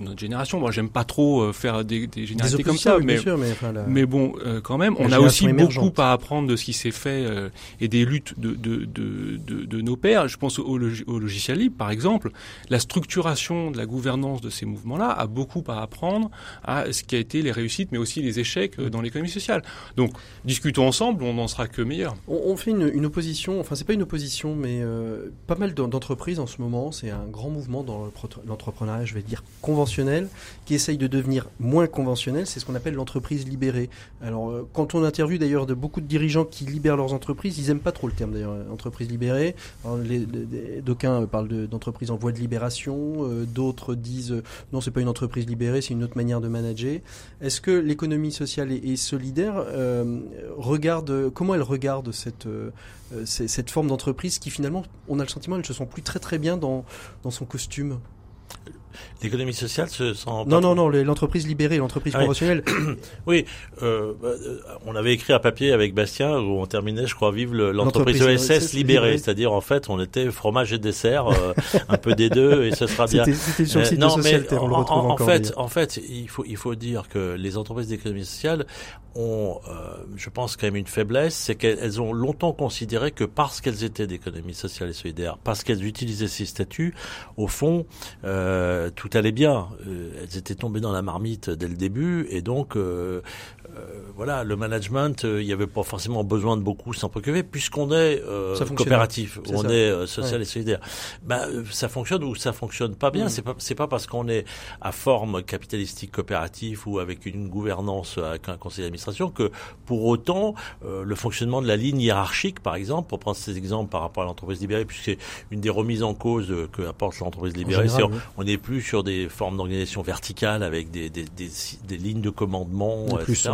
notre génération. Moi, j'aime pas trop euh, faire des, des généralités comme ça, mais,
sûr, mais, enfin, la...
mais, bon, euh, quand même, on a aussi émergente. beaucoup à apprendre de ce qui s'est fait euh, et des luttes de, de, de, de, de nos pères. Je pense au, au, logiciel libre, par exemple. La structuration de la gouvernance de ces mouvements-là a beaucoup à apprendre à ce qui a été les réussites, mais aussi les échecs euh, dans l'économie sociale. Donc, discutons ensemble, on n'en sera que meilleur.
On, on fait une, une, opposition, enfin, c'est pas une opposition, mais pas mal d'entreprises en ce moment. C'est un grand mouvement dans l'entrepreneuriat, je vais dire conventionnel qui essaye de devenir moins conventionnel, c'est ce qu'on appelle l'entreprise libérée. Alors, euh, quand on interviewe d'ailleurs de beaucoup de dirigeants qui libèrent leurs entreprises, ils aiment pas trop le terme d'ailleurs, entreprise libérée. D'aucuns parlent d'entreprise en voie de libération, euh, d'autres disent euh, non, c'est pas une entreprise libérée, c'est une autre manière de manager. Est-ce que l'économie sociale et, solidaire euh, regarde, comment elle regarde cette cette forme d'entreprise qui finalement, on a le sentiment, elles se sent plus très très bien dans, dans son costume?
L'économie sociale se sent...
Non, non, non, l'entreprise libérée, l'entreprise ah conventionnelle.
oui, euh, on avait écrit un papier avec Bastien où on terminait, je crois, vive l'entreprise ESS libérée, c'est-à-dire en fait on était fromage et dessert, euh, un peu des deux et ce sera bien.
C'était sur le site non, de mais on le retrouve
en,
encore.
En fait, en fait, il faut, il faut dire que les entreprises d'économie sociale ont, euh, je pense, quand même une faiblesse, c'est qu'elles ont longtemps considéré que parce qu'elles étaient d'économie sociale et solidaire, parce qu'elles utilisaient ces statuts, au fond, euh, tout allait bien. Euh, elles étaient tombées dans la marmite dès le début, et donc euh, euh, voilà, le management, il n'y avait pas forcément besoin de beaucoup s'en préoccuper, puisqu'on est coopératif, est on est social et solidaire. Ben, ça fonctionne ou ça fonctionne pas bien. Mmh. C'est pas c'est pas parce qu'on est à forme capitalistique coopératif ou avec une gouvernance avec un conseil d'administration que pour autant le fonctionnement de la ligne hiérarchique, par exemple, pour prendre ces exemples par rapport à l'entreprise libérée, puisque c'est une des remises en cause que apporte l'entreprise libérée, c'est on, on est plus sur des formes d'organisation verticale avec des, des, des, des, lignes de commandement, etc.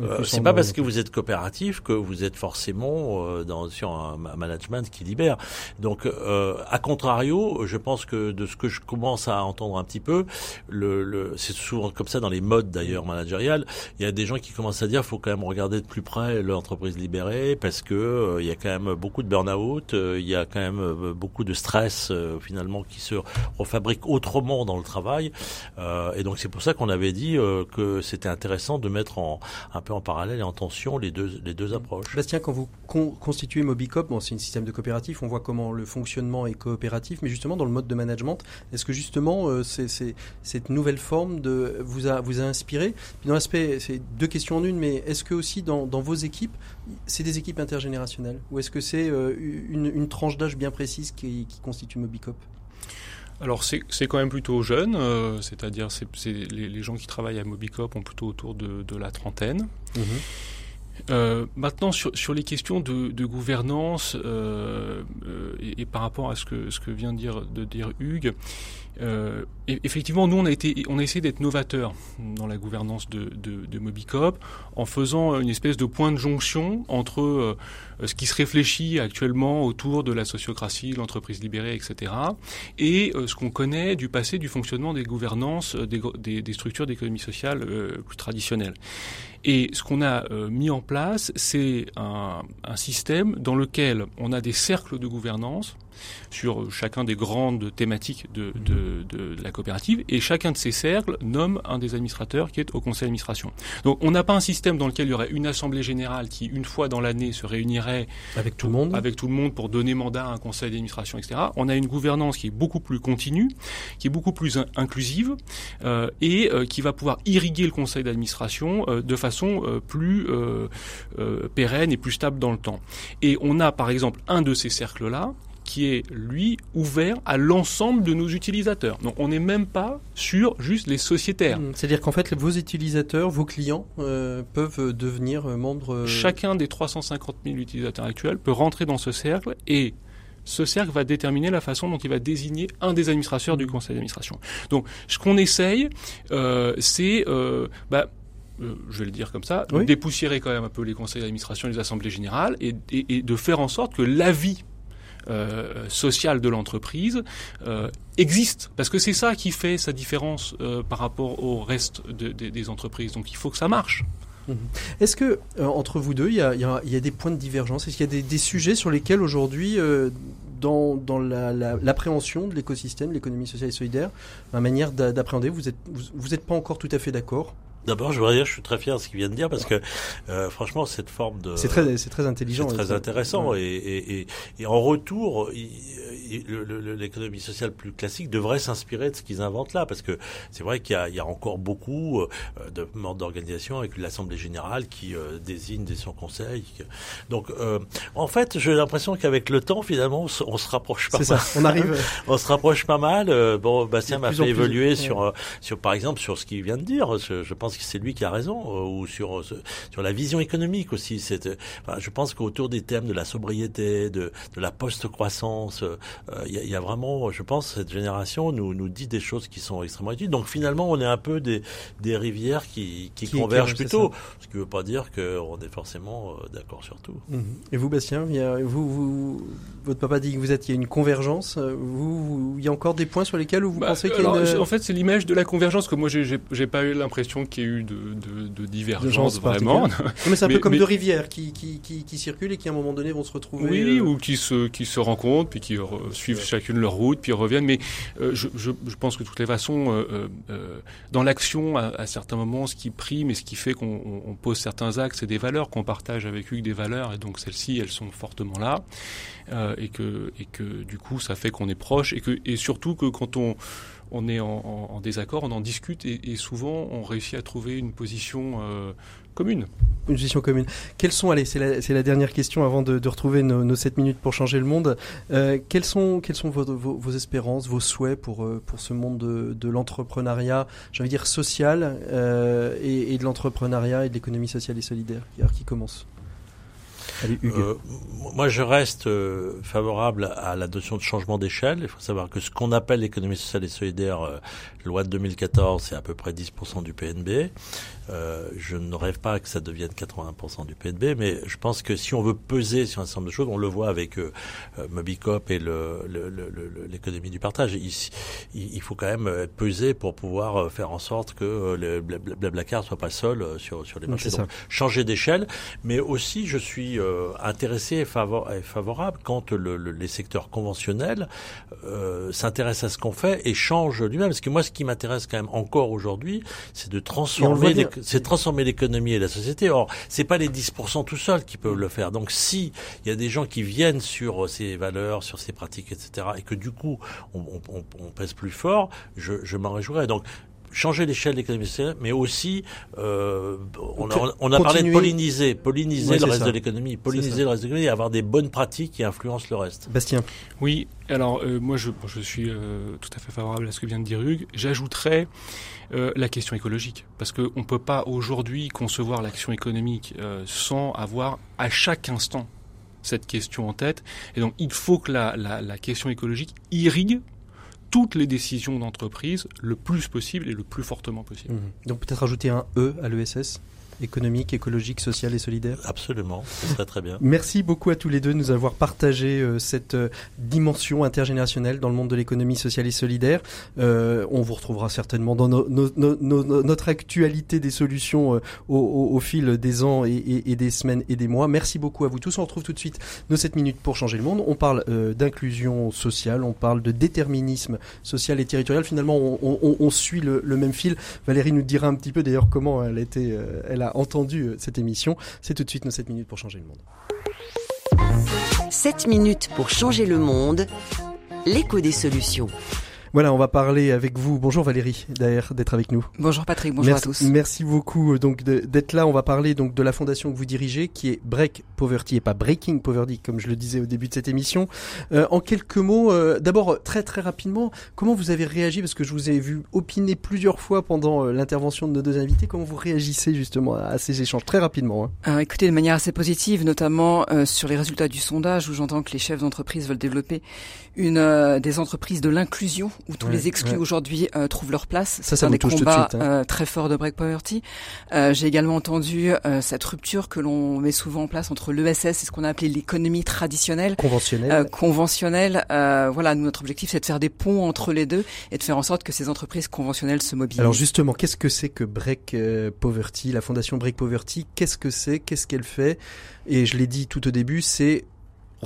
Euh, c'est pas parce que vous êtes coopératif que vous êtes forcément euh, dans, sur un, un, management qui libère. Donc, euh, à contrario, je pense que de ce que je commence à entendre un petit peu, le, le c'est souvent comme ça dans les modes d'ailleurs managériales, il y a des gens qui commencent à dire faut quand même regarder de plus près l'entreprise libérée parce que euh, il y a quand même beaucoup de burn-out, euh, il y a quand même beaucoup de stress finalement qui se refabrique autrement dans le travail. Euh, et donc c'est pour ça qu'on avait dit euh, que c'était intéressant de mettre en, un peu en parallèle et en tension les deux, les deux approches.
Bastien, quand vous con constituez Mobicop, bon, c'est un système de coopératif, on voit comment le fonctionnement est coopératif, mais justement dans le mode de management, est-ce que justement euh, cette nouvelle forme de, vous, a, vous a inspiré? Puis dans l'aspect, c'est deux questions en une, mais est-ce que aussi dans, dans vos équipes, c'est des équipes intergénérationnelles? Ou est-ce que c'est euh, une, une tranche d'âge bien précise qui, qui constitue Mobicop?
Alors c'est quand même plutôt jeune, euh, c'est-à-dire c'est les, les, gens qui travaillent à Mobicop ont plutôt autour de, de la trentaine. Mmh. Euh, maintenant, sur, sur, les questions de, de gouvernance euh, et, et, par rapport à ce que, ce que vient de dire, de dire Hugues, euh, effectivement, nous, on a, été, on a essayé d'être novateur dans la gouvernance de, de, de, Mobicop en faisant une espèce de point de jonction entre euh, ce qui se réfléchit actuellement autour de la sociocratie, l'entreprise libérée, etc., et euh, ce qu'on connaît du passé du fonctionnement des gouvernances des, des, des structures d'économie sociale euh, plus traditionnelles. Et ce qu'on a euh, mis en place, c'est un, un, système dans lequel on a des cercles de gouvernance sur chacun des grandes thématiques de, de, de, la coopérative, et chacun de ces cercles nomme un des administrateurs qui est au conseil d'administration. Donc on n'a pas un système dans lequel il y aurait une assemblée générale qui, une fois dans l'année, se réunirait
avec tout le monde,
avec tout le monde pour donner mandat à un conseil d'administration, etc. On a une gouvernance qui est beaucoup plus continue, qui est beaucoup plus inclusive euh, et euh, qui va pouvoir irriguer le conseil d'administration euh, de façon euh, plus euh, pérenne et plus stable dans le temps. Et on a par exemple un de ces cercles-là qui est, lui, ouvert à l'ensemble de nos utilisateurs. Donc on n'est même pas sur juste les sociétaires. Mmh.
C'est-à-dire qu'en fait, vos utilisateurs, vos clients euh, peuvent devenir membres...
Chacun des 350 000 utilisateurs actuels peut rentrer dans ce cercle et ce cercle va déterminer la façon dont il va désigner un des administrateurs du conseil d'administration. Donc, ce qu'on essaye, euh, c'est, euh, bah, euh, je vais le dire comme ça, de dépoussiérer quand même un peu les conseils d'administration les assemblées générales et, et, et de faire en sorte que l'avis euh, social de l'entreprise euh, existe parce que c'est ça qui fait sa différence euh, par rapport au reste de, de, des entreprises. Donc il faut que ça marche.
Mhm. Est-ce que entre vous deux, il y a, y, a, des points de divergence? Est-ce qu'il y a des, sujets sur lesquels aujourd'hui, dans, dans l'appréhension la, la, de l'écosystème, l'économie sociale et solidaire, la manière d'appréhender, vous n'êtes vous, êtes pas encore tout à fait d'accord?
D'abord, je voudrais dire, je suis très fier de ce qu'il vient de dire parce que, euh, franchement, cette forme de
c'est très, c'est très intelligent,
c'est très intéressant ouais. et, et, et, et, en retour, l'économie sociale plus classique devrait s'inspirer de ce qu'ils inventent là parce que c'est vrai qu'il y, y, a encore beaucoup euh, de membres d'organisation avec l'assemblée générale qui euh, désigne des son conseils. Donc, euh, en fait, j'ai l'impression qu'avec le temps, finalement, on se, on se rapproche pas.
C'est ça. On arrive.
on se rapproche pas mal. Euh, bon, Bastien m'a fait évoluer plus, sur, ouais. sur, par exemple, sur ce qu'il vient de dire. Je, je pense c'est lui qui a raison, euh, ou sur sur la vision économique aussi. C'est, enfin, je pense qu'autour des thèmes de la sobriété, de, de la post-croissance, il euh, y, a, y, a vraiment, je pense, cette génération nous nous dit des choses qui sont extrêmement utiles. Donc finalement, on est un peu des des rivières qui qui, qui convergent qui, plutôt, ce qui veut pas dire qu'on est forcément euh, d'accord sur tout.
Mmh. Et vous, Bastien, y a, vous, vous, votre papa dit que vous êtes, il y a une convergence. Vous, il y a encore des points sur lesquels vous bah, pensez qu'il y a une...
En fait, c'est l'image de la convergence que moi, j'ai pas eu l'impression qu'il y ait eu de, de, de divergence vraiment.
mais c'est un peu comme mais... deux rivières qui, qui, qui, qui, circulent et qui à un moment donné vont se retrouver.
Oui, euh... ou qui se, qui se rencontrent, puis qui suivent ouais. chacune leur route, puis reviennent. Mais euh, je, je, je, pense que de toutes les façons, euh, euh, dans l'action, à, à, certains moments, ce qui prime et ce qui fait qu'on on pose certains actes, c'est des valeurs qu'on partage avec eux, des valeurs, et donc celles-ci, elles sont fortement là, euh, et que et que du coup, ça fait qu'on est proche, et que et surtout que quand on on est en, désaccord, on en discute et, souvent on réussit à trouver une position euh, commune.
Une position commune. Quelles sont, allez, c'est la, la, dernière question avant de, retrouver nos, nos 7 minutes pour changer le monde. Euh, quelles sont, quelles sont vos, vos, espérances, vos souhaits pour, euh, pour ce monde de, l'entrepreneuriat, j'ai envie de dire social, et, de l'entrepreneuriat et de l'économie sociale et solidaire qui commence?
Allez, euh, moi, je reste euh, favorable à la notion de changement d'échelle. Il faut savoir que ce qu'on appelle l'économie sociale et solidaire, euh, loi de 2014, c'est à peu près 10% du PNB. Je ne rêve pas que ça devienne 80% du PNB, mais je pense que si on veut peser sur un certain nombre de choses, on le voit avec Mobicop et l'économie du partage. Il, il, faut quand même peser pour pouvoir faire en sorte que le Blablacar soit pas seul sur, sur les marchés. Donc, changer d'échelle, mais aussi je suis euh, intéressé et, favor et, favorable quand le, le, les secteurs conventionnels euh, s'intéressent à ce qu'on fait et changent lui-même. Parce que moi, ce qui m'intéresse quand même encore aujourd'hui, c'est de transformer, c'est transformer l'économie et la société. Or, c'est pas les 10% tout seuls qui peuvent le faire. Donc, si il y a des gens qui viennent sur ces valeurs, sur ces pratiques, etc., et que du coup, on, on, on pèse plus fort, je, je m'en réjouirais. Donc, changer l'échelle de l'économie sociale, mais aussi, euh, on, a, on a parlé de polliniser, polliniser le reste ça. de l'économie, polliniser le reste de l'économie et avoir des bonnes pratiques qui influencent le reste.
Bastien.
Oui, alors euh, moi je, je suis euh, tout à fait favorable à ce que vient de dire Hugues. J'ajouterais euh, la question écologique, parce qu'on ne peut pas aujourd'hui concevoir l'action économique euh, sans avoir à chaque instant cette question en tête. Et donc il faut que la, la, la question écologique irrigue toutes les décisions d'entreprise le plus possible et le plus fortement possible.
Mmh. Donc peut-être ajouter un E à l'ESS économique, écologique, social et solidaire
Absolument, ce serait très bien.
Merci beaucoup à tous les deux de nous avoir partagé euh, cette euh, dimension intergénérationnelle dans le monde de l'économie sociale et solidaire. Euh, on vous retrouvera certainement dans notre actualité des solutions au, fil des ans et, et, des semaines et des mois. Merci beaucoup à vous tous. On retrouve tout de suite nos 7 minutes pour changer le monde. On parle d'inclusion sociale, on parle de déterminisme social et territorial. Finalement, on, on, suit le, le, même fil. Valérie nous dira un petit peu d'ailleurs comment elle, était, elle a entendu cette émission. C'est tout de suite nos 7 minutes pour changer le monde.
7 minutes pour changer le monde, l'écho des solutions.
Voilà, on va parler avec vous. Bonjour Valérie, d'ailleurs d'être avec nous.
Bonjour Patrick, bonjour
à
tous.
Merci beaucoup euh, donc d'être là. On va parler donc de la fondation que vous dirigez, qui est Break Poverty et pas Breaking Poverty, comme je le disais au début de cette émission. Euh, en quelques mots, euh, d'abord très très rapidement, comment vous avez réagi? Parce que je vous ai vu opiner plusieurs fois pendant l'intervention de nos deux invités. Comment vous réagissez justement à ces échanges? Très rapidement
hein Écoutez, de manière assez positive, notamment sur les résultats du sondage où j'entends que les chefs d'entreprise veulent développer une des entreprises de l'inclusion où tous les exclus aujourd'hui euh, trouvent leur place.
Ça, ça un des combats
hein. euh, très forts de Break Poverty. Euh, J'ai également entendu euh, cette rupture que l'on met souvent en place entre l'ESS et ce qu'on a appelé l'économie traditionnelle,
conventionnelle.
conventionnelle. voilà, notre objectif, c'est de faire des ponts entre les deux et de faire en sorte que ces entreprises conventionnelles se mobilisent.
Alors justement, qu'est-ce que c'est que Break Poverty, la fondation Break Poverty Qu'est-ce que c'est? Qu'est-ce qu'elle fait? Et je l'ai dit tout au début, c'est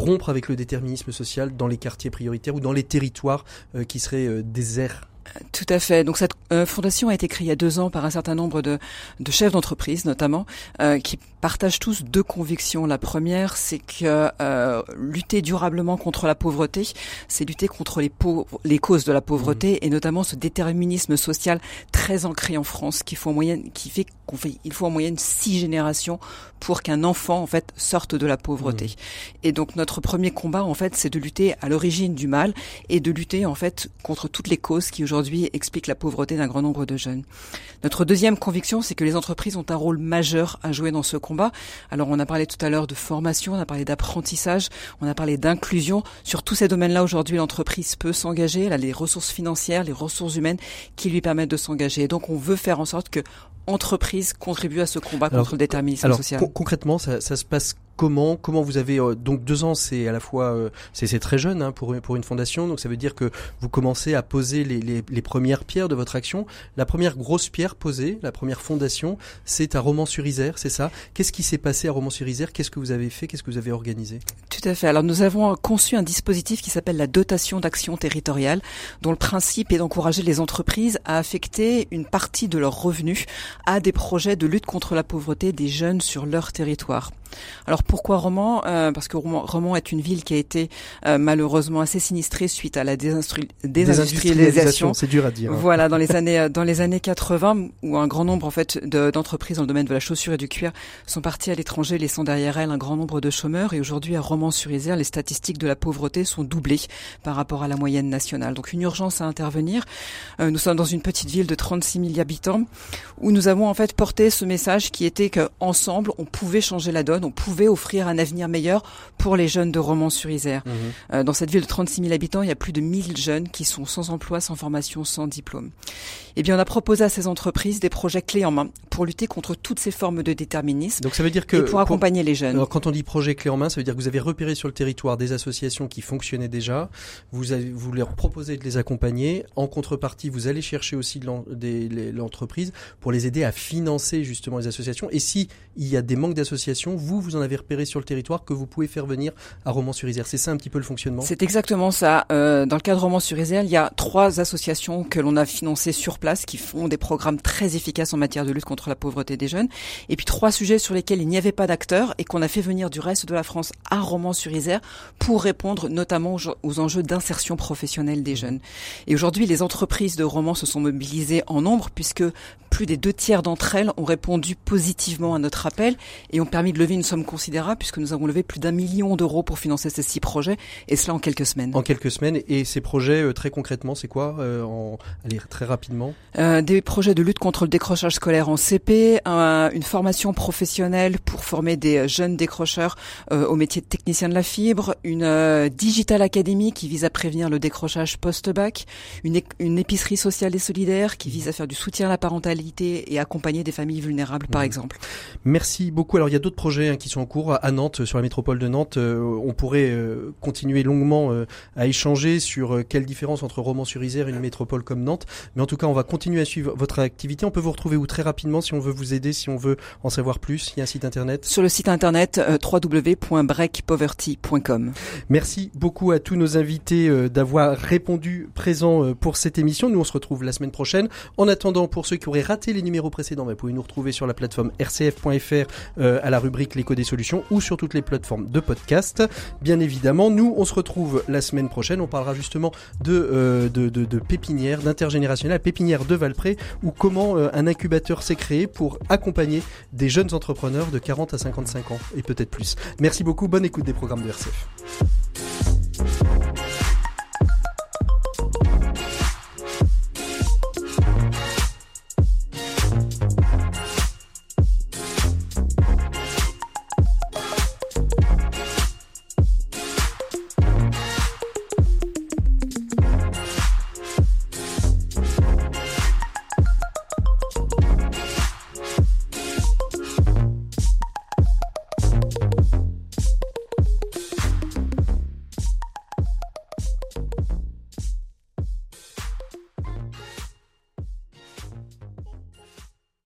rompre avec le déterminisme social dans les quartiers prioritaires ou dans les territoires euh, qui seraient euh, déserts
tout à fait. Donc cette euh, fondation a été créée il y a deux ans par un certain nombre de, de chefs d'entreprise, notamment, euh, qui partagent tous deux convictions. La première, c'est que euh, lutter durablement contre la pauvreté, c'est lutter contre les, les causes de la pauvreté mmh. et notamment ce déterminisme social très ancré en France, qui, faut en moyenne, qui fait qu'on fait, il faut en moyenne six générations pour qu'un enfant en fait sorte de la pauvreté. Mmh. Et donc notre premier combat, en fait, c'est de lutter à l'origine du mal et de lutter en fait contre toutes les causes qui aujourd'hui aujourd'hui explique la pauvreté d'un grand nombre de jeunes. Notre deuxième conviction, c'est que les entreprises ont un rôle majeur à jouer dans ce combat. Alors on a parlé tout à l'heure de formation, on a parlé d'apprentissage, on a parlé d'inclusion. Sur tous ces domaines-là, aujourd'hui, l'entreprise peut s'engager. Elle a les ressources financières, les ressources humaines qui lui permettent de s'engager. Et donc on veut faire en sorte que entreprises contribuent à ce combat contre le déterminisme social.
concrètement, ça, ça se passe comment comment vous avez euh, donc deux ans c'est à la fois euh, c'est très jeune hein, pour pour une fondation. Donc ça veut dire que vous commencez à poser les, les, les premières pierres de votre action. La première grosse pierre posée la première fondation c'est à Romans-sur-Isère c'est ça? Qu'est-ce qui s'est passé à Romans-sur-Isère? Qu'est-ce que vous avez fait? Qu'est-ce que vous avez organisé?
Tout à fait. Alors nous avons conçu un dispositif qui s'appelle la dotation d'action territoriale dont le principe est d'encourager les entreprises à affecter une partie de leurs revenus à des projets de lutte contre la pauvreté des jeunes sur leur territoire. Alors pourquoi Romans euh, Parce que Romans, est une ville qui a été euh, malheureusement assez sinistrée suite à la désindustrialisation.
C'est dur à dire. Hein.
Voilà, dans les années dans les années 80, où un grand nombre en fait d'entreprises dans le domaine de la chaussure et du cuir sont parties à l'étranger, laissant derrière elles un grand nombre de chômeurs. Et aujourd'hui, à Romans-sur-Isère, les statistiques de la pauvreté sont doublées par rapport à la moyenne nationale. Donc une urgence à intervenir. Euh, nous sommes dans une petite ville de 36 000 habitants, où nous avons en fait porté ce message qui était qu'ensemble, on pouvait changer la donne on pouvait offrir un avenir meilleur pour les jeunes de Romans-sur-Isère. Mhm. Euh, dans cette ville de 36 000 habitants, il y a plus de 1000 jeunes qui sont sans emploi, sans formation, sans diplôme. Eh bien, on a proposé à ces entreprises des projets clés en main pour lutter contre toutes ces formes de déterminisme.
Donc ça veut dire que
et pour accompagner les jeunes.
Alors quand on dit projet clé en main, ça veut dire que vous avez repéré sur le territoire des associations qui fonctionnaient déjà. Vous avez, vous leur proposez de les accompagner. En contrepartie, vous allez chercher aussi l'entreprise pour les aider à financer justement les associations. Et si il y a des manques d'associations, vous, vous en avez repéré sur le territoire que vous pouvez faire venir à Romans-sur-Isère. C'est ça un petit peu le fonctionnement?
C'est exactement ça. Euh, dans le cadre Romans-sur-Isère, il y a trois associations que l'on a financées sur place qui font des programmes très efficaces en matière de lutte contre la pauvreté des jeunes. Et puis trois sujets sur lesquels il n'y avait pas d'acteurs et qu'on a fait venir du reste de la France à Romans-sur-Isère pour répondre notamment aux enjeux d'insertion professionnelle des jeunes. Et aujourd'hui, les entreprises de Romans se sont mobilisées en nombre puisque plus des deux tiers d'entre elles ont répondu positivement à notre appel et ont permis de lever une somme considérable puisque nous avons levé plus d'un million d'euros pour financer ces six projets et cela en quelques semaines.
En quelques semaines et ces projets euh, très concrètement c'est quoi euh, en... Allez très rapidement?
Euh, des projets de lutte contre le décrochage scolaire en CP, une formation professionnelle pour former des jeunes décrocheurs au métier de technicien de la fibre, une digital academy qui vise à prévenir le décrochage post-bac, une, une épicerie sociale et solidaire qui vise à faire du soutien à la parentalité et accompagner des familles vulnérables, par
Mhm.
exemple.
Merci beaucoup. Alors il y a d'autres projets hein, qui sont en cours à Nantes, sur la métropole de Nantes. Euh, on pourrait euh, continuer longuement euh, à échanger sur quelle différence entre Romans-sur-Isère et une métropole comme Nantes. Mais en tout cas, on va continuer à suivre votre activité. On peut vous retrouver où très rapidement si on veut vous aider, si on veut en savoir plus. Il y a un site internet.
Sur le site internet www.breakpoverty.com.
Merci beaucoup à tous nos invités d'avoir répondu présents euh, pour cette émission. Nous, on se retrouve la semaine prochaine. En attendant, pour ceux qui auraient raté les numéros précédents, vous pouvez nous retrouver sur la plateforme rcf.fr euh, à la rubrique l'écho des solutions ou sur toutes les plateformes de podcast. Bien évidemment, nous, on se retrouve la semaine prochaine. On parlera justement de, euh, de, de, pépinière, pépinière de Valpré, ou comment euh, un incubateur s'est créé pour accompagner des jeunes entrepreneurs de 40 à 55 ans et peut-être plus. Merci beaucoup. Bonne écoute des programmes de RCF.